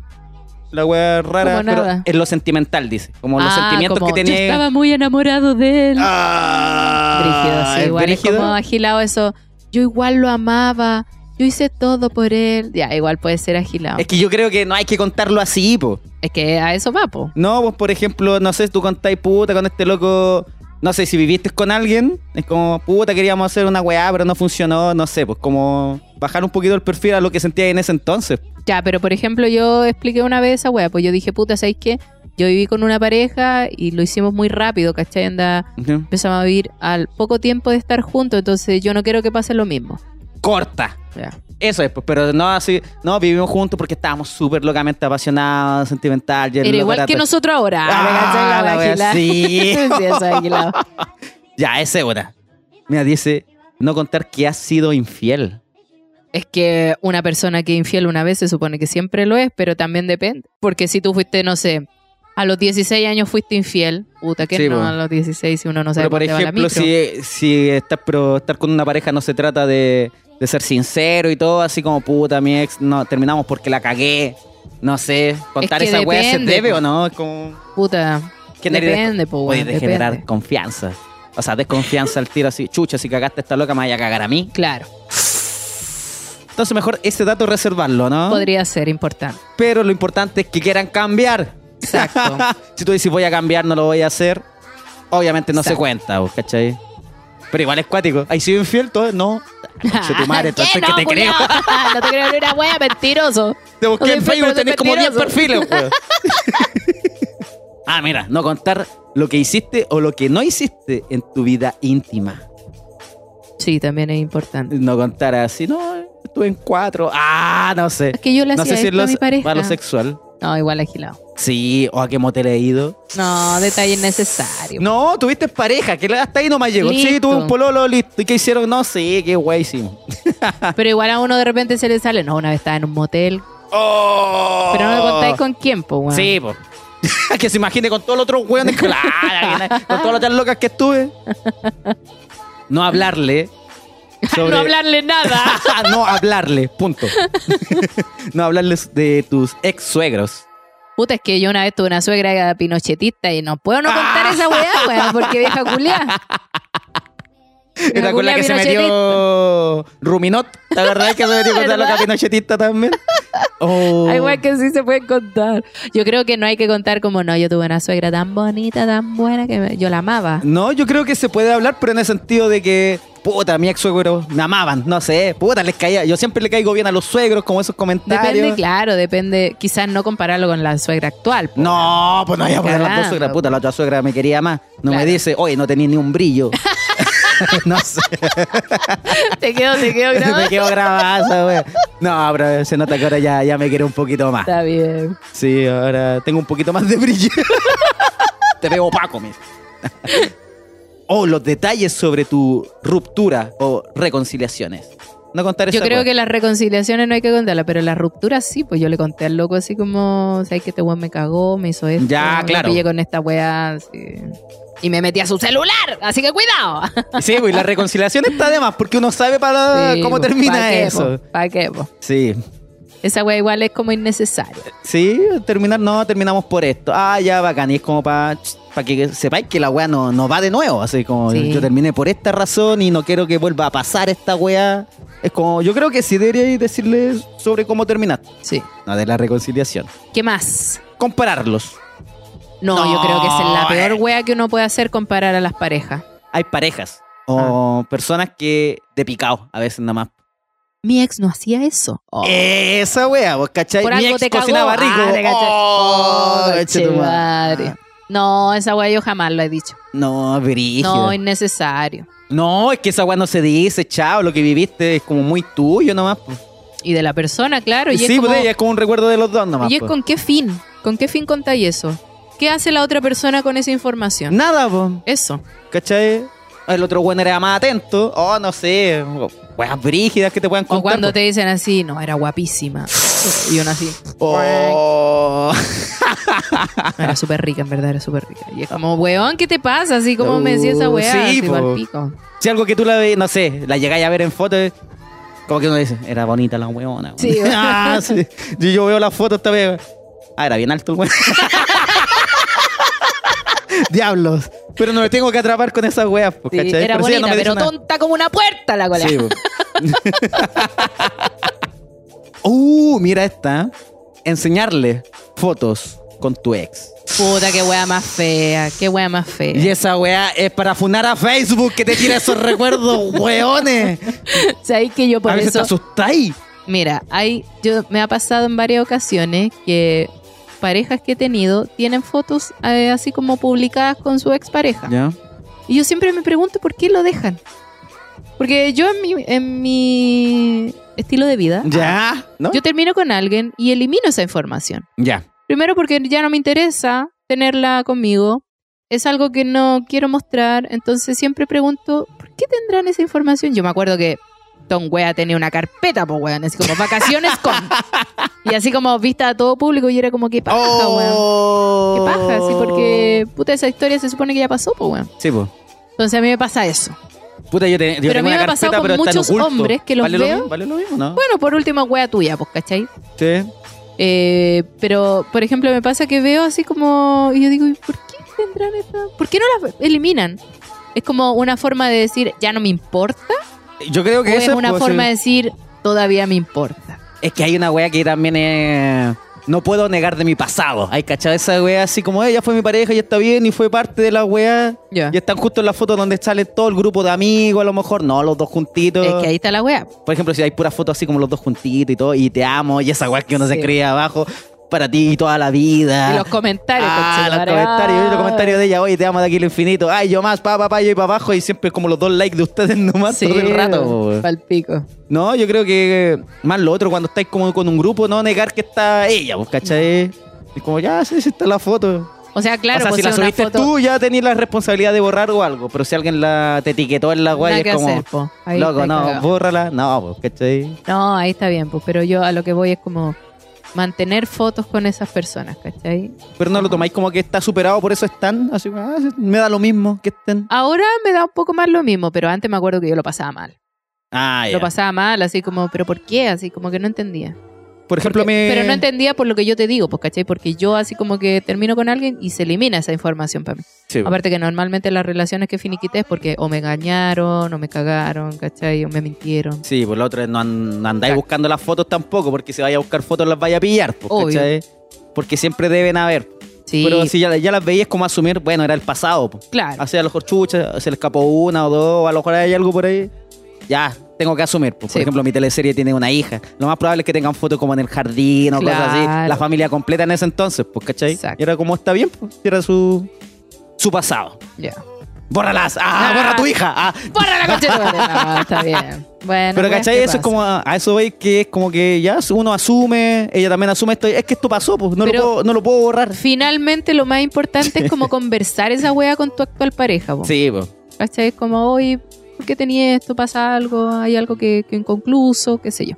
La wea rara, ¿Cómo pero en lo sentimental, dice. Como los Ah, sentimientos como, que Yo tenía. estaba muy enamorado de él. Ah, Brígido, sí, ¿es igual es como agilado eso. Yo igual lo amaba. Yo hice todo por él. Ya, igual puede ser agilado. Es que yo creo que no hay que contarlo así, po. Es que a eso va, po. No, pues por ejemplo, no sé, tú contáis puta con este loco. No sé, si viviste con alguien, es como, puta, queríamos hacer una weá, pero no funcionó, no sé, pues como bajar un poquito el perfil a lo que sentía en ese entonces. Ya, pero por ejemplo, yo expliqué una vez esa wea, pues yo dije, puta, ¿sabéis qué? Yo viví con una pareja y lo hicimos muy rápido, ¿cachai? Anda, Ujú. empezamos a vivir al poco tiempo de estar juntos, entonces yo no quiero que pase lo mismo. Corta. Eso es, pues, pero no así, no, vivimos juntos porque estábamos súper locamente apasionados, sentimental. loco igual que nosotros ahora. Ah. La sí. eso. Ya, esa es una. Mira, dice, no contar que has sido infiel. Es que una persona que es infiel una vez se supone que siempre lo es, pero también depende. Porque si tú fuiste, no sé, a los 16 años fuiste infiel, puta, que Sí, no a los 16 si uno no sabe Pero por va la ejemplo, micro? si, si estás, pero estar con una pareja no se trata de, de ser sincero y todo, así como puta, mi ex, no, terminamos porque la cagué. No sé, contar que esa weá se depende, debe o no, es como. Puta, depende, po, Oye, weón, de generar depende. confianza. O sea, desconfianza al tiro así. Chucha, si cagaste esta loca, me vaya a cagar a mí. Claro, Entonces, mejor ese dato reservarlo, ¿no? podría ser importante. Pero lo importante es que quieran cambiar. Exacto. si tú dices voy a cambiar, no lo voy a hacer, obviamente no se cuenta, ¿cachai? Pero igual es cuático. ¿Hay sido infiel? Todo? No. Conche tu madre, entonces ¿Qué? que No, te creo. culiao. no te creo ni una wea, mentiroso. Te busqué No en Facebook tenés como 10 mentiroso. perfiles, weón. ah, mira, no contar lo que hiciste o lo que no hiciste en tu vida íntima. Sí, también es importante. No contar así, no, estuve en cuatro. Ah, no sé. Es que yo le No hacía sé si esto a es mi pareja. a lo sexual. No, igual agilado. Sí, o a qué motel he ido. No, detalle innecesario. No, tuviste pareja, que hasta ahí no me llegó. Sí, tuve un pololo, listo. ¿Y qué hicieron? No sé, qué guay hicimos. Pero igual a uno de repente se le sale. No, una vez estaba en un motel. Oh. Pero no me contáis con quién, pues, weón. Sí, pues. que se imagine con todos los otros hueones, claro, con todas las locas que estuve. No hablarle. Sobre- No hablarle nada. no hablarle, punto. no hablarles de tus ex suegros. Puta, es que yo una vez tuve una suegra pinochetista y no puedo no contar esa weá, weón, porque vieja culia. Era con la que se metió Ruminot. ¿La verdad es que se metió con la loca pinochetista también? Oh. Hay weas que sí se pueden contar. Yo creo que no hay que contar como no, yo tuve una suegra tan bonita, tan buena que me- yo la amaba. No, yo creo que se puede hablar, pero en el sentido de que, puta, mi ex suegro me amaban, no sé, puta, les caía. Yo siempre le caigo bien a los suegros, como esos comentarios. Depende, claro, depende. Quizás no compararlo con la suegra actual. No, pues no voy a poner las dos suegras. Puta, la otra suegra me quería más. No me dice, oye, no tenía ni un brillo. no sé, Te quedo, te quedo grabado. me quedo grabada esa wea. No, pero se nota que ahora ya, ya me quiere un poquito más. Está bien. Sí, ahora tengo un poquito más de brillo. Te veo opaco, mi. O los detalles sobre tu ruptura o reconciliaciones. No contar Yo creo wea. que las reconciliaciones no hay que contarlas, pero las rupturas sí, pues yo le conté al loco así como, ¿sabes que este weón me cagó, me hizo esto? Ya, me claro. pillé con esta weá, así. Y me metí a su celular, así que cuidado. Sí, pues y la reconciliación está de más porque uno sabe para Sí, cómo pues, termina ¿pa' qué, eso. po? ¿Para qué, po? Sí. Esa weá igual es como innecesaria. Sí, terminar, no, terminamos por esto. Ah, ya, bacán. Y es como para que sepáis que la weá no, no va de nuevo. Así como Sí. yo terminé por esta razón y no quiero que vuelva a pasar esta weá. Es como, yo creo que sí deberíais decirles sobre cómo terminaste. Sí. No, de la reconciliación. ¿Qué más? Compararlos. No, No, yo creo que es la peor weá que uno puede hacer comparar a las parejas. Hay parejas o personas que de picado a veces nada más. Mi ex no hacía eso. Oh. Esa weá, vos cachai. Por Mi algo ex te cagó. cocinaba rico. Ah, te. Oh, Oh, che madre. No, esa weá yo jamás lo he dicho. No, brígido. No, innecesario. No, es que esa weá no se dice, chao, lo que viviste es como muy tuyo nomás. pues. Y de la persona, claro. Y sí, es como, pues, es como un recuerdo de los dos nomás. ¿y es pues. con qué fin? ¿Con qué fin contáis eso? ¿Qué hace la otra persona con esa información? Nada, pues, Eso. ¿cachai? El otro weón era más atento. Oh, no sé, weas brígidas que te puedan O contar. cuando pues. te dicen así, no, era guapísima. y uno así. Oh. Era súper rica, en verdad, era súper rica. Y es como, weón, ¿qué te pasa? Así como me decía esa Uh, weá. sí, así, pico. Si algo que tú la ves, no sé, la llegáis a ver en fotos, como que uno dice, era bonita la weona. Sí, ah, sí. Yo, veo la foto esta vez. Ah, era bien alto el weón. Diablos. Pero no me tengo que atrapar con esas weas, Sí, era ella bonita, no pero tonta como una puerta la cola. Sí. uh, mira esta. Enseñarle fotos con tu ex. Puta, qué wea más fea, qué wea más fea. Y esa wea es para funar a Facebook que te tira esos recuerdos, weones. ¿Sabes que yo por a veces eso... te asustáis. Mira, hay, yo me ha pasado en varias ocasiones que parejas que he tenido tienen fotos eh, así como publicadas con su expareja. ¿Ya? Y yo siempre me pregunto por qué lo dejan. Porque yo en mi, en mi estilo de vida, ¿Ya? ¿No? yo termino con alguien y elimino esa información. Ya. Primero porque ya no me interesa tenerla conmigo. Es algo que no quiero mostrar. Entonces siempre pregunto, ¿por qué tendrán esa información? Yo me acuerdo que Tom Wea tenía una carpeta, pues weón, así como vacaciones con. Y así como vista a todo público y era como, qué paja, weón. Oh. Qué paja, sí, porque puta, esa historia se supone que ya pasó, pues weón. Sí, pues. Entonces a mí me pasa eso. Puta, yo, te, yo Pero a mí me ha pasado con pero muchos hombres que los ¿Vale Lo veo. mismo? ¿Vale lo mismo, no? Bueno, por último, wea tuya, pues, ¿cachai? Sí. Eh, pero, por ejemplo, me pasa que veo así como. Y yo digo, ¿y ¿por qué tendrán esta.? ¿Por qué no las eliminan? Es como una forma de decir, ya no me importa. Yo creo O que es eso una forma de decir, todavía me importa. Es que hay una wea que también es... No puedo negar de mi pasado. Hay cachado esa wea así como ella fue mi pareja y está bien y fue parte de la wea. Ya. Y están justo en la foto donde sale todo el grupo de amigos, a lo mejor. No, los dos juntitos. Es que ahí está la wea. Por ejemplo, si hay puras fotos así como los dos juntitos y todo, y te amo, y esa weá que uno se escribe abajo, para ti toda la vida. Y los comentarios, Ah, los comentarios, y los comentarios de ella, oye, te amo de aquí al infinito. Ay, yo más, pa, pa, pa, yo y para abajo, y siempre como los dos likes de ustedes nomás Sí, todo el rato. palpico. No, yo creo que más lo otro, cuando estáis como con un grupo, no negar que está ella, pues, ¿cachai? Es como, ya, sí, sí está la foto. O sea, claro, o sea, pues si la subiste foto. tú, ya tenías la responsabilidad de borrar o algo. Pero si alguien la te etiquetó en la guay, es como, hacer, loco, no, cagado. bórrala. No, pues, ¿cachai? No, ahí está bien, pues. Pero yo a lo que voy es como mantener fotos con esas personas, ¿cachai? Pero no lo tomáis como que está superado, por eso están. Así, ah, me da lo mismo que estén. Ahora me da un poco más lo mismo, pero antes me acuerdo que yo lo pasaba mal. Ah. Lo pasaba mal, así como, ¿pero por qué? Así como que no entendía. Por ejemplo, Porque- me. Pero no entendía por lo que yo te digo, pues, ¿cachai? Porque yo así como que termino con alguien y se elimina esa información para mí. Sí, Aparte que normalmente las relaciones que finiquité es porque o me engañaron, o me cagaron, ¿cachai? O me mintieron. Sí, por la otra no, no andáis Exacto. buscando las fotos tampoco, porque si vaya a buscar fotos las vaya a pillar, pues, Obvio. ¿cachai? Porque siempre deben haber. Sí, Pero si ya, ya las veías como asumir, bueno, era el pasado. pues. claro. Así a lo mejor chucha, se le escapó una o dos, o a lo mejor hay algo por ahí. Ya, tengo que asumir. pues. Sí. Por ejemplo, mi teleserie tiene una hija. Lo más probable es que tengan fotos como en el jardín o cosas así. La familia completa en ese entonces, pues, ¿cachai? Exacto. Y era como está bien, pues, era su, su pasado. Ya. ¡Bórralas! ¡Ah, Ah. borra tu hija! ¡Ah! ¡Borra la madre! No, está bien. Bueno, Pero weas, ¿cachai? ¿qué Eso es como, a eso veis que es como que ya uno asume, ella también asume esto, es que esto pasó, pues no, Pero- lo, puedo, no lo puedo borrar. Finalmente lo más importante es como conversar esa wea con tu actual pareja, po. Sí, pues. ¿Cachai? Como, oye, ¿por qué tenía esto? ¿Pasa algo? ¿Hay algo que, que inconcluso? ¿Qué sé yo?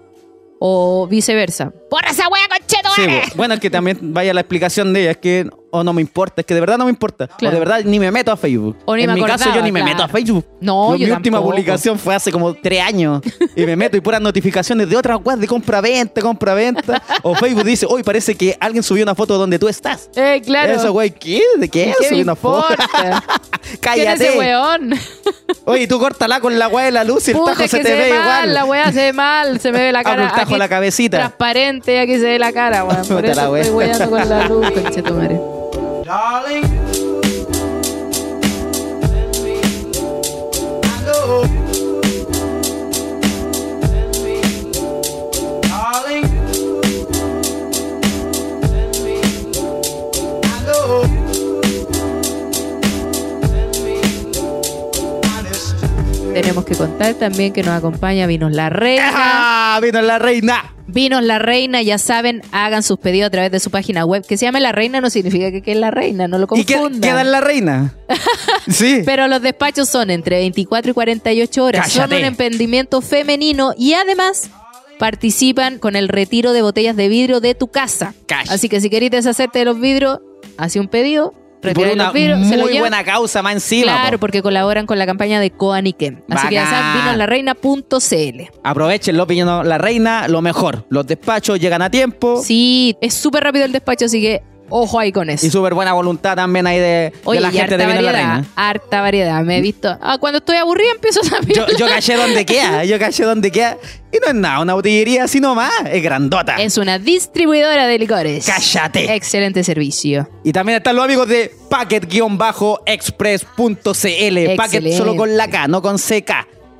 O viceversa. ¡Borra esa wea, concheto! Sí, bueno, es que también vaya la explicación de ella, es que o no me importa, es que de verdad no me importa. Claro. O de verdad ni me meto a Facebook. O ni en mi caso yo ni me meto a Facebook. No, yo Mi última tampoco. publicación fue hace como tres años. Y me meto y puras notificaciones de otras webs de compra-venta, compra-venta. o Facebook dice, hoy parece que alguien subió una foto donde tú estás. Eh, claro. Eso, güey, ¿qué? ¿De qué? ¿Qué Subí me una foto. Cállate. ese weón? Oye, tú córtala con la weá de la luz y el Puta, tajo se te se ve mal, igual. la wea se ve mal, se me ve la Abre cara. el tajo aquí la cabecita. Transparente, aquí se ve la cara, weón. Por Puta la eso wea. estoy weando con la luz, conchetumare. Darling, send me. I know. Tenemos que contar también que nos acompaña Vinos la Reina. ¡Ah! ¡Vino la reina! Vinos la Reina, ya saben, hagan sus pedidos a través de su página web. Que se llame la Reina no significa que, que es la Reina, no lo ¿Y qué, confundan. queda en la reina? sí. Pero los despachos son entre 24 y 48 horas. Son un emprendimiento femenino y además participan con el retiro de botellas de vidrio de tu casa. Cash. Así que si queréis deshacerte de los vidrios, hace un pedido, Por una los vidrios, se muy llevan. buena causa más encima. Claro, po. porque colaboran con la campaña de Coaniquem. Así que ya saben, vinolarreina.cl. Aprovechen los piñones la reina, lo mejor. Los despachos llegan a tiempo. Sí, es súper rápido el despacho, así que ojo ahí con eso. Y súper buena voluntad también ahí de, la y gente harta de Vino la variedad, Reina. harta variedad. Me he visto. Ah, cuando estoy aburrida empiezo a. Yo, yo caché donde queda, yo caché donde queda. Y no es nada, una botillería así nomás, es grandota. Es una distribuidora de licores. Cállate. Excelente servicio. Y también están los amigos de packet-express.cl. Packet solo con la K, no con CK.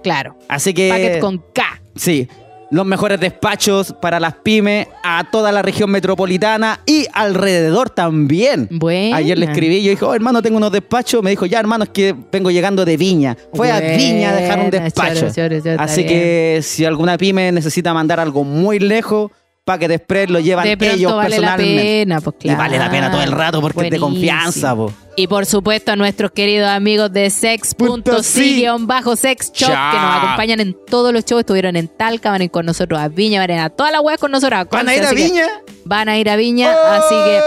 Claro. Así que. Packet con K. Sí. Los mejores despachos para las pymes a toda la región metropolitana y alrededor también. Buena. Ayer le escribí y yo dije, oh, hermano, tengo unos despachos. Me dijo, ya, hermano, es que vengo llegando de Viña. Fue a Viña a dejar un despacho. choro, choro, choro, está Así bien. que si alguna pyme necesita mandar algo muy lejos, Packet Express lo llevan De pronto ellos vale la personalmente. pena, pues claro. Y vale la pena todo el rato porque es de Buenísimo. confianza, po. Y por supuesto a nuestros queridos amigos de sex.si-sex shop que nos acompañan en todos los shows. Estuvieron en Talca, van a ir con nosotros a Viña, van a ir a todas las weas con nosotros. ¿Van a ir a Viña? Van a ir a Viña, así que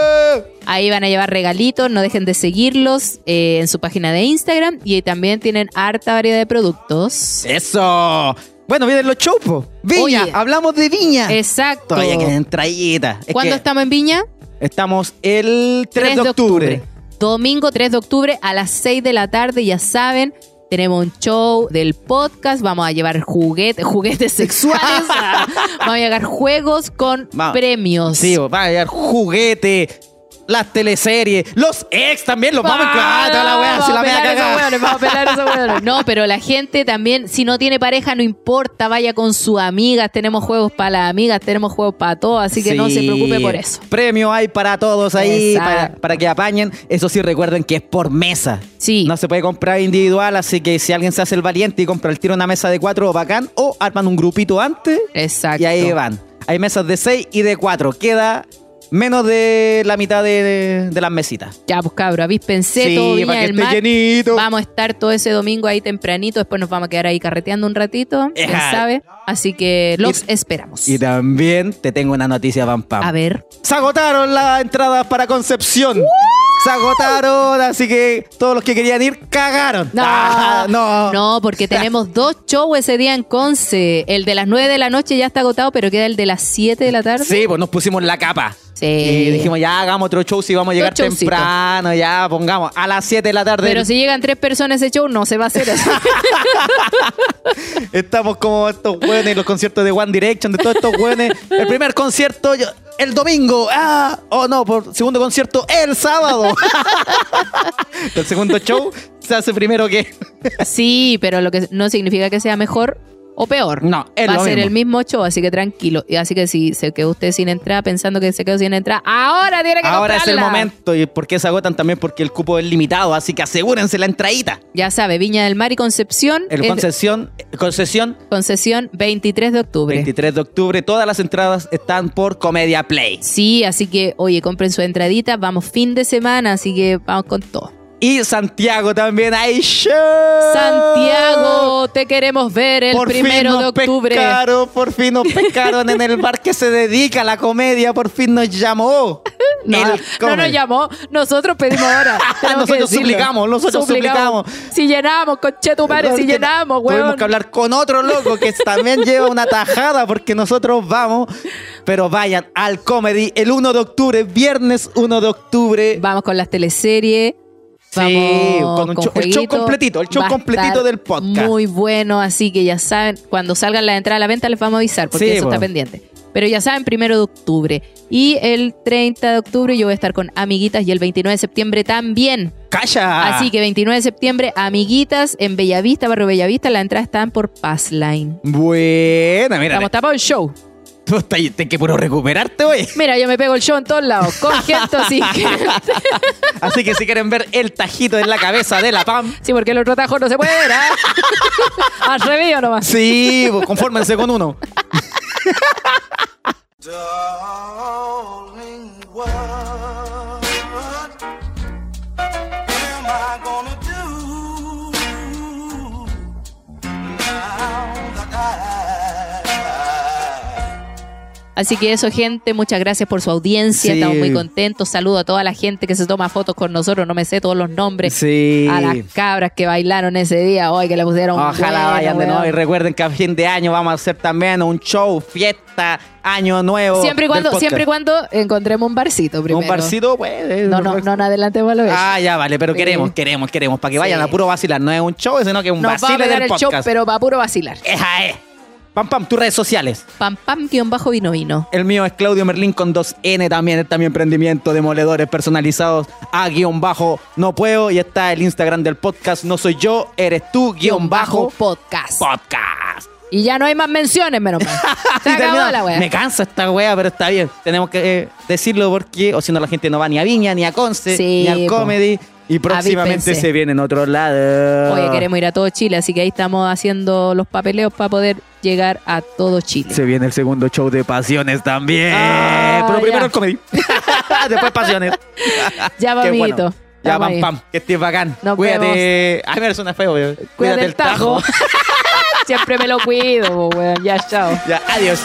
ahí van a llevar regalitos. No dejen de seguirlos eh, en su página de Instagram y también tienen harta variedad de productos. ¡Eso! Bueno, vienen los po. Viña, Oye. hablamos de Viña. Exacto. Todavía quedan entraditas. Es ¿Cuándo que estamos en Viña? Estamos el 3, de octubre. Domingo 3 de octubre a las 6 de la tarde, ya saben. Tenemos un show del podcast, vamos a llevar juguetes, juguetes sexuales, vamos a llevar juegos con premios. Sí, va a llegar juguete, las teleseries, los ex también, los vamos a Ah, toda la wea, si la media cagada. vamos a pelar esos hueones. No, pero la gente también, si no tiene pareja, no importa, vaya con sus amigas. Tenemos juegos para las amigas, tenemos juegos para todos, así que no se Sí. preocupe por eso. Premio hay para todos ahí, Exacto. para, para que apañen. Eso sí, recuerden que es por mesa. Sí. No se puede comprar individual, así que si alguien se hace el valiente y compra el tiro una mesa de cuatro, bacán. O arman un grupito antes Exacto. y ahí van. Hay mesas de seis y de cuatro. Queda menos de la mitad de, las mesitas. Ya, pues cabro, avíspense Sí, todo para que esté Mar. llenito. Vamos a estar todo ese domingo ahí tempranito, después nos vamos a quedar ahí carreteando un ratito, Ejá. sabe. Así que los esperamos. Y también te tengo una noticia, Pam Pam. A ver. Se agotaron las entradas para Concepción. Se agotaron, así que todos los que querían ir cagaron. No, Ah, no. no, porque tenemos dos shows ese día en Conce. El de las 9 de la noche ya está agotado, pero queda el de las 7 de la tarde. Sí, pues nos pusimos la capa. Sí. Y dijimos, ya hagamos otro show si vamos a llegar temprano, ya pongamos a las 7 de la tarde. Pero si llegan tres personas ese show, no se va a hacer así. Estamos como estos hueones los conciertos de One Direction, de todos estos hueones. El primer concierto yo- el domingo. Ah, oh no, por segundo concierto el sábado. el segundo show se hace primero que. sí, pero lo que no significa que sea mejor o peor. No, es Va lo a ser mismo. el mismo show, así que tranquilo. Y así que si se quedó usted sin entrada pensando que se quedó sin entrada, ahora tiene que Ahora es el momento. ¿Y por qué se agotan también? Porque el cupo es limitado, así que asegúrense la entradita. Ya sabe, Viña del Mar y Concepción. El es- concesión, concesión concesión 23 de octubre. 23 de octubre. Todas las entradas están por Comedia Play. Sí, así que, oye, compren su entradita. Vamos fin de semana, así que vamos con todo. Y Santiago también hay show. Santiago, te queremos ver el por primero fin de octubre. Pescaron, por fin nos pescaron en el bar que se dedica a la comedia. Por fin nos llamó. No, no nos llamó, nosotros pedimos ahora. Nosotros suplicamos, nosotros suplicamos. Si llenamos, conchetumare, si Es que llenamos, Tuvimos weón. que hablar con otro loco que también lleva una tajada porque nosotros vamos. Pero vayan al comedy el 1 de octubre, viernes 1 de octubre. Vamos con las teleseries. Sí, con un show- el show completito, el show completito del podcast. Muy bueno, así que ya saben, cuando salgan las entradas a la venta les vamos a avisar, porque Sí, eso bueno. está pendiente. Pero ya saben, primero de octubre. Y el 30 de octubre yo voy a estar con amiguitas y el 29 de septiembre también. ¡Calla! Así que 29 de septiembre, amiguitas en Bellavista, Barrio Bellavista, las entradas están por Passline. Buena, mira. Estamos tapados el show. Tú estás que puro recuperarte hoy. Mira, yo me pego el show en todos lados, con gente así que... Así que si quieren ver el tajito en la cabeza de la PAM, Sí, porque el otro tajo no se puede ver, ¿ah? Atrevido nomás. sí, pues, confórmense con uno. Darling, what am I Así que eso, gente, muchas gracias por su audiencia. Sí. Estamos muy contentos. Saludo a toda la gente que se toma fotos con nosotros. No me sé todos los nombres. Sí. A las cabras que bailaron ese día. Hoy que le pusieron. Ojalá bueno, vayan de nuevo y recuerden que a fin de año vamos a hacer también un show, fiesta, año nuevo. Siempre y cuando, siempre y cuando encontremos un barcito primero. Un barcito, pues. No, no, no, no adelantemos lo Ah, ya, vale, pero Sí. queremos, queremos, queremos, para que vayan Sí. a puro vacilar. No es un show, sino que es un Nos va a vacile pegar del el show, podcast. pero va a puro vacilar. Esa es. Pam, pam, tus redes sociales. Pam, pam, guion bajo vino vino. El mío es Claudio Merlín con 2N también. Está mi emprendimiento de moledores personalizados a guion bajo no puedo. Y está el Instagram del podcast No soy yo, eres tú, guion bajo podcast. podcast. Y ya no hay más menciones, menos mal. Se acabó la wea. Me cansa esta wea, pero está bien. Tenemos que eh, decirlo porque, o si no, la gente no va ni a Viña, ni a Conce, Sí, ni al po. Comedy. Y próximamente Avíspense. se viene en otro lado. Oye, queremos ir a todo Chile, así que ahí estamos haciendo los papeleos para poder llegar a todo Chile. Se viene el segundo show de Pasiones también. Ah, pero primero ya. el Comedy. Después Pasiones. Ya, amiguito. bueno. Ya, pam, pam. Que estés bacán. Nos Cuídate. Ay, me suena feo, weón. Cuídate del tajo. Siempre me lo cuido, weón. Ya, chao. ya, adiós.